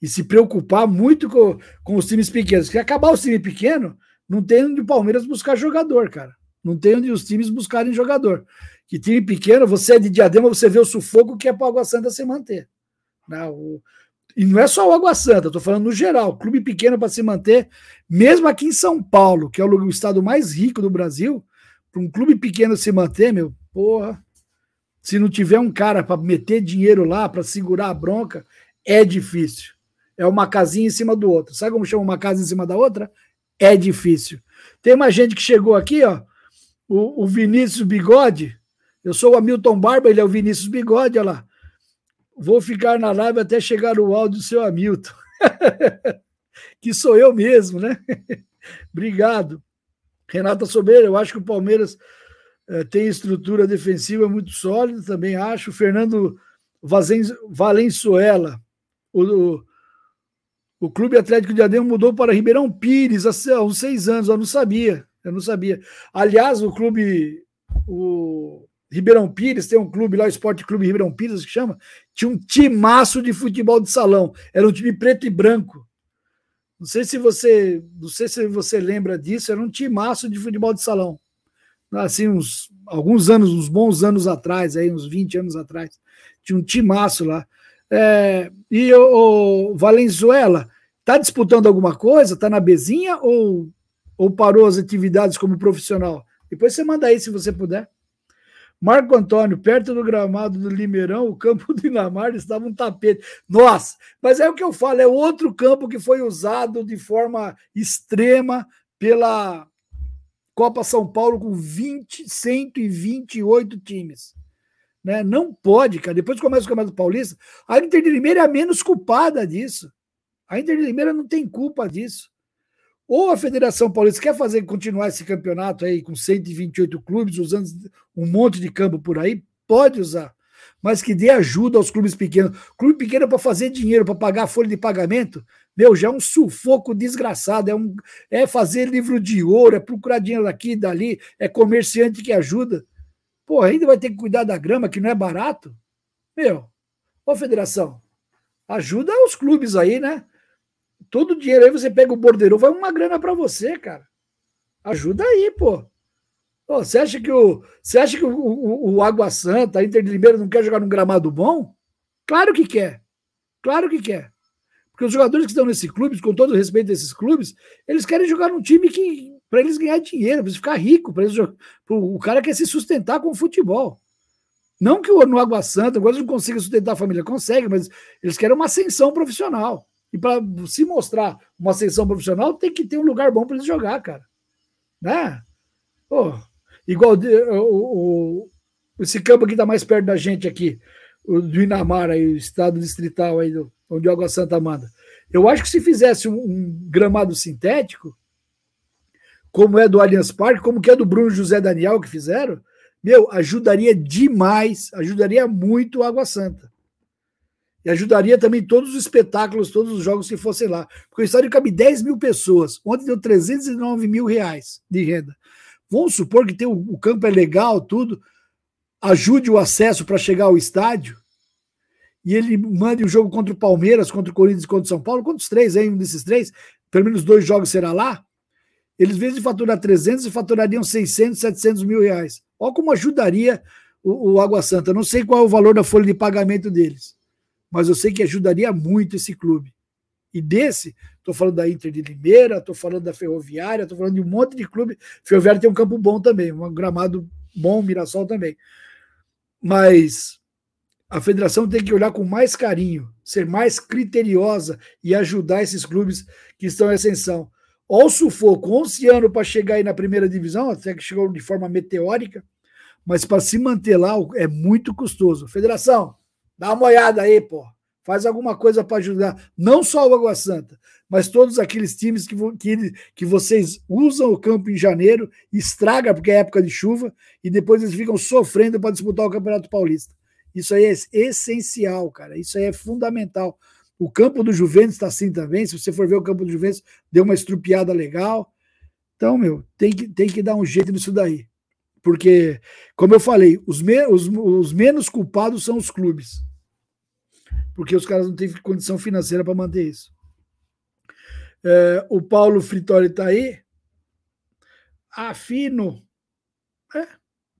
E se preocupar muito com, com os times pequenos. Se acabar os times pequenos, não tem onde o Palmeiras buscar jogador, cara. Não tem onde os times buscarem jogador. Que time pequeno, você é de diadema, você vê o sufoco que é para o Água Santa se manter. Não, né? o, e não é só o Água Santa, estou falando no geral. Clube pequeno para se manter, mesmo aqui em São Paulo, que é o estado mais rico do Brasil, para um clube pequeno se manter, meu, porra. Se não tiver um cara para meter dinheiro lá, para segurar a bronca, é difícil. É uma casinha em cima do outro. Sabe como chama uma casa em cima da outra? É difícil. Tem uma gente que chegou aqui, ó, o, o Vinícius Bigode. Eu sou o Hamilton Barba, ele é o Vinícius Bigode, olha lá. Vou ficar na live até chegar o áudio do seu Hamilton. <laughs> que sou eu mesmo, né? <laughs> Obrigado. Renata Sobeira, eu acho que o Palmeiras é, tem estrutura defensiva muito sólida, também acho. Fernando Valenzuela, o, o, Clube Atlético de Ademo mudou para Ribeirão Pires há uns seis anos, eu não sabia. Eu não sabia. Aliás, o clube. O Ribeirão Pires tem um clube lá, o Esporte Clube Ribeirão Pires, que chama. Tinha um timaço de futebol de salão. Era um time preto e branco. Não sei se você, não sei se você lembra disso, era um timaço de futebol de salão. Assim, uns alguns anos, uns bons anos atrás, aí, uns 20 anos atrás. Tinha um timaço lá. É, e o, o Valenzuela, tá disputando alguma coisa? Tá na bezinha ou ou parou as atividades como profissional? Depois você manda aí se você puder. Marco Antônio, perto do gramado do Limeirão, o campo do Inamar estava um tapete. Nossa, mas é o que eu falo, é outro campo que foi usado de forma extrema pela Copa São Paulo com 20, 128 times. Né? Não pode, cara. Depois começa o Campeonato Paulista, a Inter de Limeira é a menos culpada disso. A Inter de Limeira não tem culpa disso. Ou a Federação Paulista quer fazer continuar esse campeonato aí com 128 clubes, usando um monte de campo por aí, pode usar. Mas que dê ajuda aos clubes pequenos. Clube pequeno para fazer dinheiro, para pagar a folha de pagamento, meu, já é um sufoco desgraçado. É, um, é fazer livro de ouro, é procurar dinheiro aqui e dali, é comerciante que ajuda. Pô, ainda vai ter que cuidar da grama, que não é barato. Meu, ô federação, ajuda os clubes aí, né? Todo o dinheiro aí você pega o bordeiro, vai uma grana para você, cara. Ajuda aí, pô. pô. você acha que o você acha que o, o, o Água Santa, a Inter de Limeira não quer jogar num gramado bom? Claro que quer. Claro que quer. Porque os jogadores que estão nesse clube, com todo o respeito desses clubes, eles querem jogar num time que para eles ganhar dinheiro, para eles ficar rico, para o cara quer se sustentar com o futebol. Não que no Água Santa agora não consiga sustentar a família, consegue, mas eles querem uma ascensão profissional. E para se mostrar uma ascensão profissional, tem que ter um lugar bom para eles jogar, cara. Né? Pô, igual o, o, esse campo aqui está mais perto da gente aqui, o do Inamar, aí, o estado distrital aí, do, onde o Água Santa manda. Eu acho que se fizesse um, um, gramado sintético, como é do Allianz Parque, como que é do Bruno José Daniel que fizeram, meu, ajudaria demais, ajudaria muito o Água Santa. E ajudaria também todos os espetáculos, todos os jogos que fossem lá. Porque o estádio cabe 10 mil pessoas. Ontem deu 309 mil reais de renda. Vamos supor que tem o, o campo é legal, tudo. Ajude o acesso para chegar ao estádio. E ele mande o um jogo contra o Palmeiras, contra o Corinthians contra o São Paulo. Quantos três aí? Um desses três? Pelo menos dois jogos será lá. Eles, em vez de faturar 300, faturariam 600, 700 mil reais. Olha como ajudaria o, o Água Santa. Não sei qual é o valor da folha de pagamento deles mas eu sei que ajudaria muito esse clube. E desse, estou falando da Inter de Limeira, estou falando da Ferroviária, estou falando de um monte de clube. Ferroviária tem um campo bom também, um gramado bom, Mirassol também. Mas a federação tem que olhar com mais carinho, ser mais criteriosa e ajudar esses clubes que estão em ascensão. Olha o sufoco, 11 anos para chegar aí na primeira divisão, até que chegou de forma meteórica, mas para se manter lá é muito custoso. Federação, Dá uma olhada aí, pô. Faz alguma coisa para ajudar. Não só o Água Santa, mas todos aqueles times que, que, que vocês usam o campo em janeiro, estraga porque é época de chuva, e depois eles ficam sofrendo para disputar o Campeonato Paulista. Isso aí é essencial, cara. Isso aí é fundamental. O campo do Juventus está assim também. Se você for ver o campo do Juventus, deu uma estrupiada legal. Então, meu, tem que, tem que dar um jeito nisso daí. Porque, como eu falei, os, me, os, os menos culpados são os clubes. Porque os caras não têm condição financeira para manter isso. É, o Paulo Fritori está aí. Afino. É,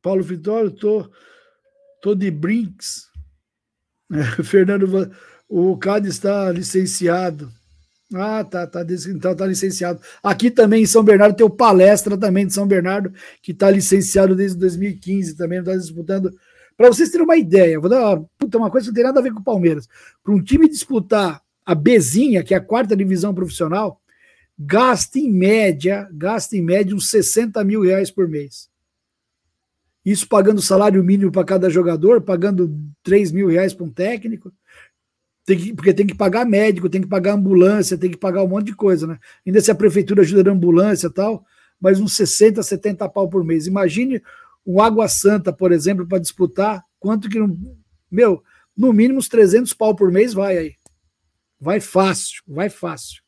Paulo Fritori, tô, tô de brinks. É, <laughs> Fernando, o Cádiz está licenciado. Ah, tá, tá, então tá licenciado. Aqui também em São Bernardo tem o Palestra também de São Bernardo, que está licenciado desde 2015 também, está disputando. Para vocês terem uma ideia, vou dar uma, puta, uma coisa que não tem nada a ver com o Palmeiras. Para um time disputar a Bezinha, que é a quarta divisão profissional, gasta em média, gasta em média uns 60 mil reais por mês. Isso pagando salário mínimo para cada jogador, pagando 3 mil reais para um técnico. Tem que, porque tem que pagar médico, tem que pagar ambulância, tem que pagar um monte de coisa, né? Ainda se a prefeitura ajuda na ambulância e tal, mas uns 60, 70 pau por mês. Imagine um Água Santa, por exemplo, para disputar, quanto que não. Meu, no mínimo uns 300 pau por mês vai aí. Vai fácil, vai fácil.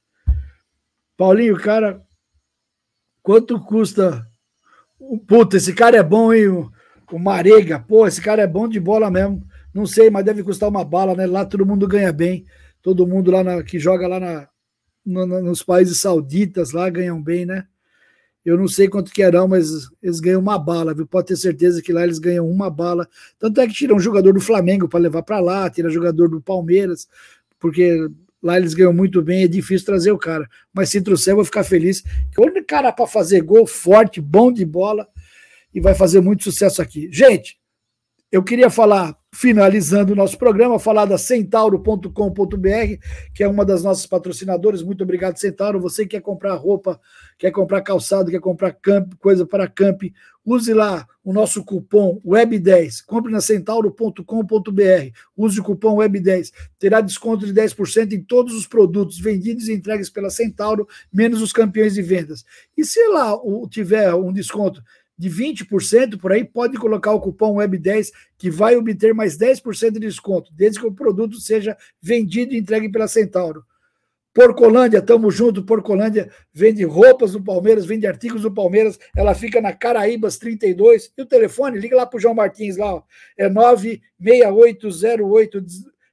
Paulinho, cara, quanto custa? Puta, esse cara é bom, hein? O, o Marega, pô, esse cara é bom de bola mesmo. Não sei, mas deve custar uma bala, né? Lá todo mundo ganha bem. Todo mundo lá na, que joga lá na, no, nos países sauditas lá ganham bem, né? Eu não sei quanto que não, mas eles ganham uma bala, viu? Pode ter certeza que lá eles ganham uma bala. Tanto é que tiram um jogador do Flamengo para levar para lá, tira jogador do Palmeiras, porque lá eles ganham muito bem, é difícil trazer o cara. Mas se trouxer, eu vou ficar feliz. Que o único cara para fazer gol forte, bom de bola, e vai fazer muito sucesso aqui. Gente, eu queria falar, finalizando o nosso programa, falar da centauro.com.br, que é uma das nossas patrocinadoras. Muito obrigado, Centauro. Você que quer comprar roupa, quer comprar calçado, quer comprar camp, coisa para camp, use lá o nosso cupom WEB10. Compre na centauro.com.br. Use o cupom WEB10. Terá desconto de 10% em todos os produtos vendidos e entregues pela Centauro, menos os campeões de vendas. E se lá tiver um desconto de 20% por aí, pode colocar o cupom WEB10 que vai obter mais 10% de desconto, desde que o produto seja vendido e entregue pela Centauro. Porcolândia, tamo junto. Porcolândia vende roupas do Palmeiras, vende artigos do Palmeiras. Ela fica na Caraíbas 32. E o telefone, liga lá pro João Martins lá, ó, é 96808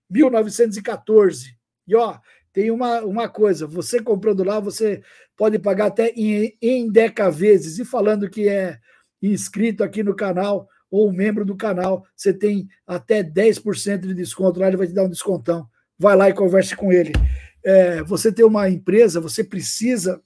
1914. E ó, tem uma, uma coisa, você comprando lá, você pode pagar até em, em deca vezes. E falando que é inscrito aqui no canal ou membro do canal, você tem até 10% de desconto lá, ele vai te dar um descontão. Vai lá e converse com ele. É, você tem uma empresa, você precisa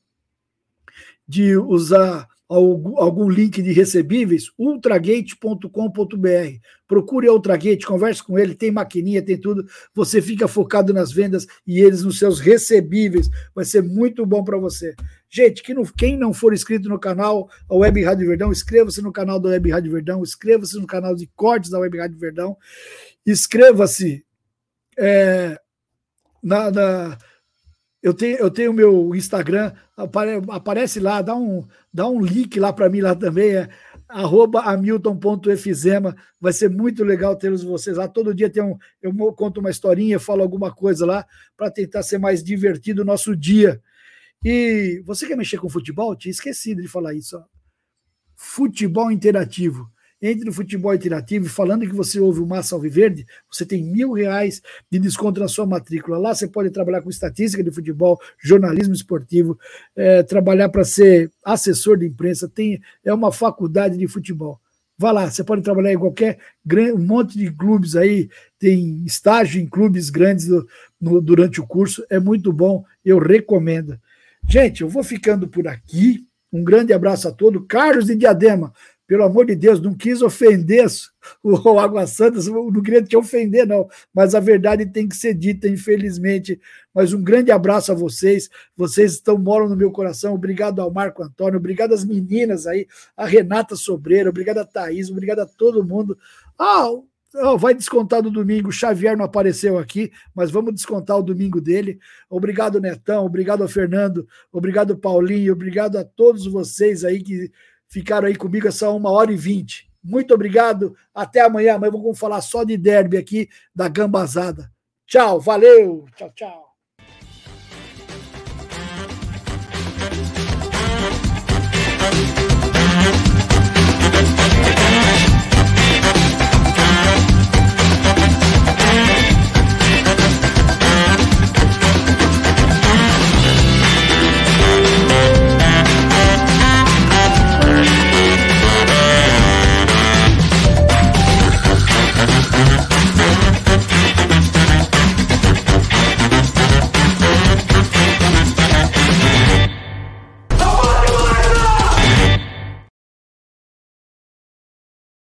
de usar algum, algum link de recebíveis, ultragate.com.br. Procure a Ultragate, converse com ele, tem maquininha, tem tudo. Você fica focado nas vendas e eles nos seus recebíveis. Vai ser muito bom para você. Gente, quem não, quem não for inscrito no canal, a Web Rádio Verdão, inscreva-se no canal da Web Rádio Verdão, inscreva-se no canal de cortes da Web Rádio Verdão, inscreva-se é, na, na eu tenho eu tenho meu Instagram, apare, aparece lá, dá um, dá um link lá para mim lá também, é arroba hamilton.efizema, vai ser muito legal ter vocês lá, todo dia tem um, eu conto uma historinha, falo alguma coisa lá, para tentar ser mais divertido o nosso dia. E você quer mexer com futebol? Tinha esquecido de falar isso. Ó. Futebol interativo entre no futebol interativo falando que você ouve o Massa Alviverde, você tem mil reais de desconto na sua matrícula. Lá você pode trabalhar com estatística de futebol, jornalismo esportivo, é, trabalhar para ser assessor de imprensa, tem, é uma faculdade de futebol. Vá lá, você pode trabalhar em qualquer um monte de clubes aí, tem estágio em clubes grandes do, no, durante o curso, é muito bom, eu recomendo. Gente, eu vou ficando por aqui. Um grande abraço a todos. Carlos de Diadema, pelo amor de Deus, não quis ofender <laughs> o Água Santa, não queria te ofender, não, mas a verdade tem que ser dita, infelizmente. Mas um grande abraço a vocês, vocês estão moram no meu coração. Obrigado ao Marco Antônio, obrigado às meninas aí, a Renata Sobreira, obrigado a Thaís, obrigado a todo mundo. Ah, vai descontar no domingo. Xavier não apareceu aqui, mas vamos descontar o domingo dele. Obrigado, Netão. Obrigado ao Fernando. Obrigado, Paulinho. Obrigado a todos vocês aí que ficaram aí comigo essa uma hora e vinte. Muito obrigado. Até amanhã. Amanhã vamos falar só de derby aqui da Gambazada. Tchau. Valeu. Tchau, tchau.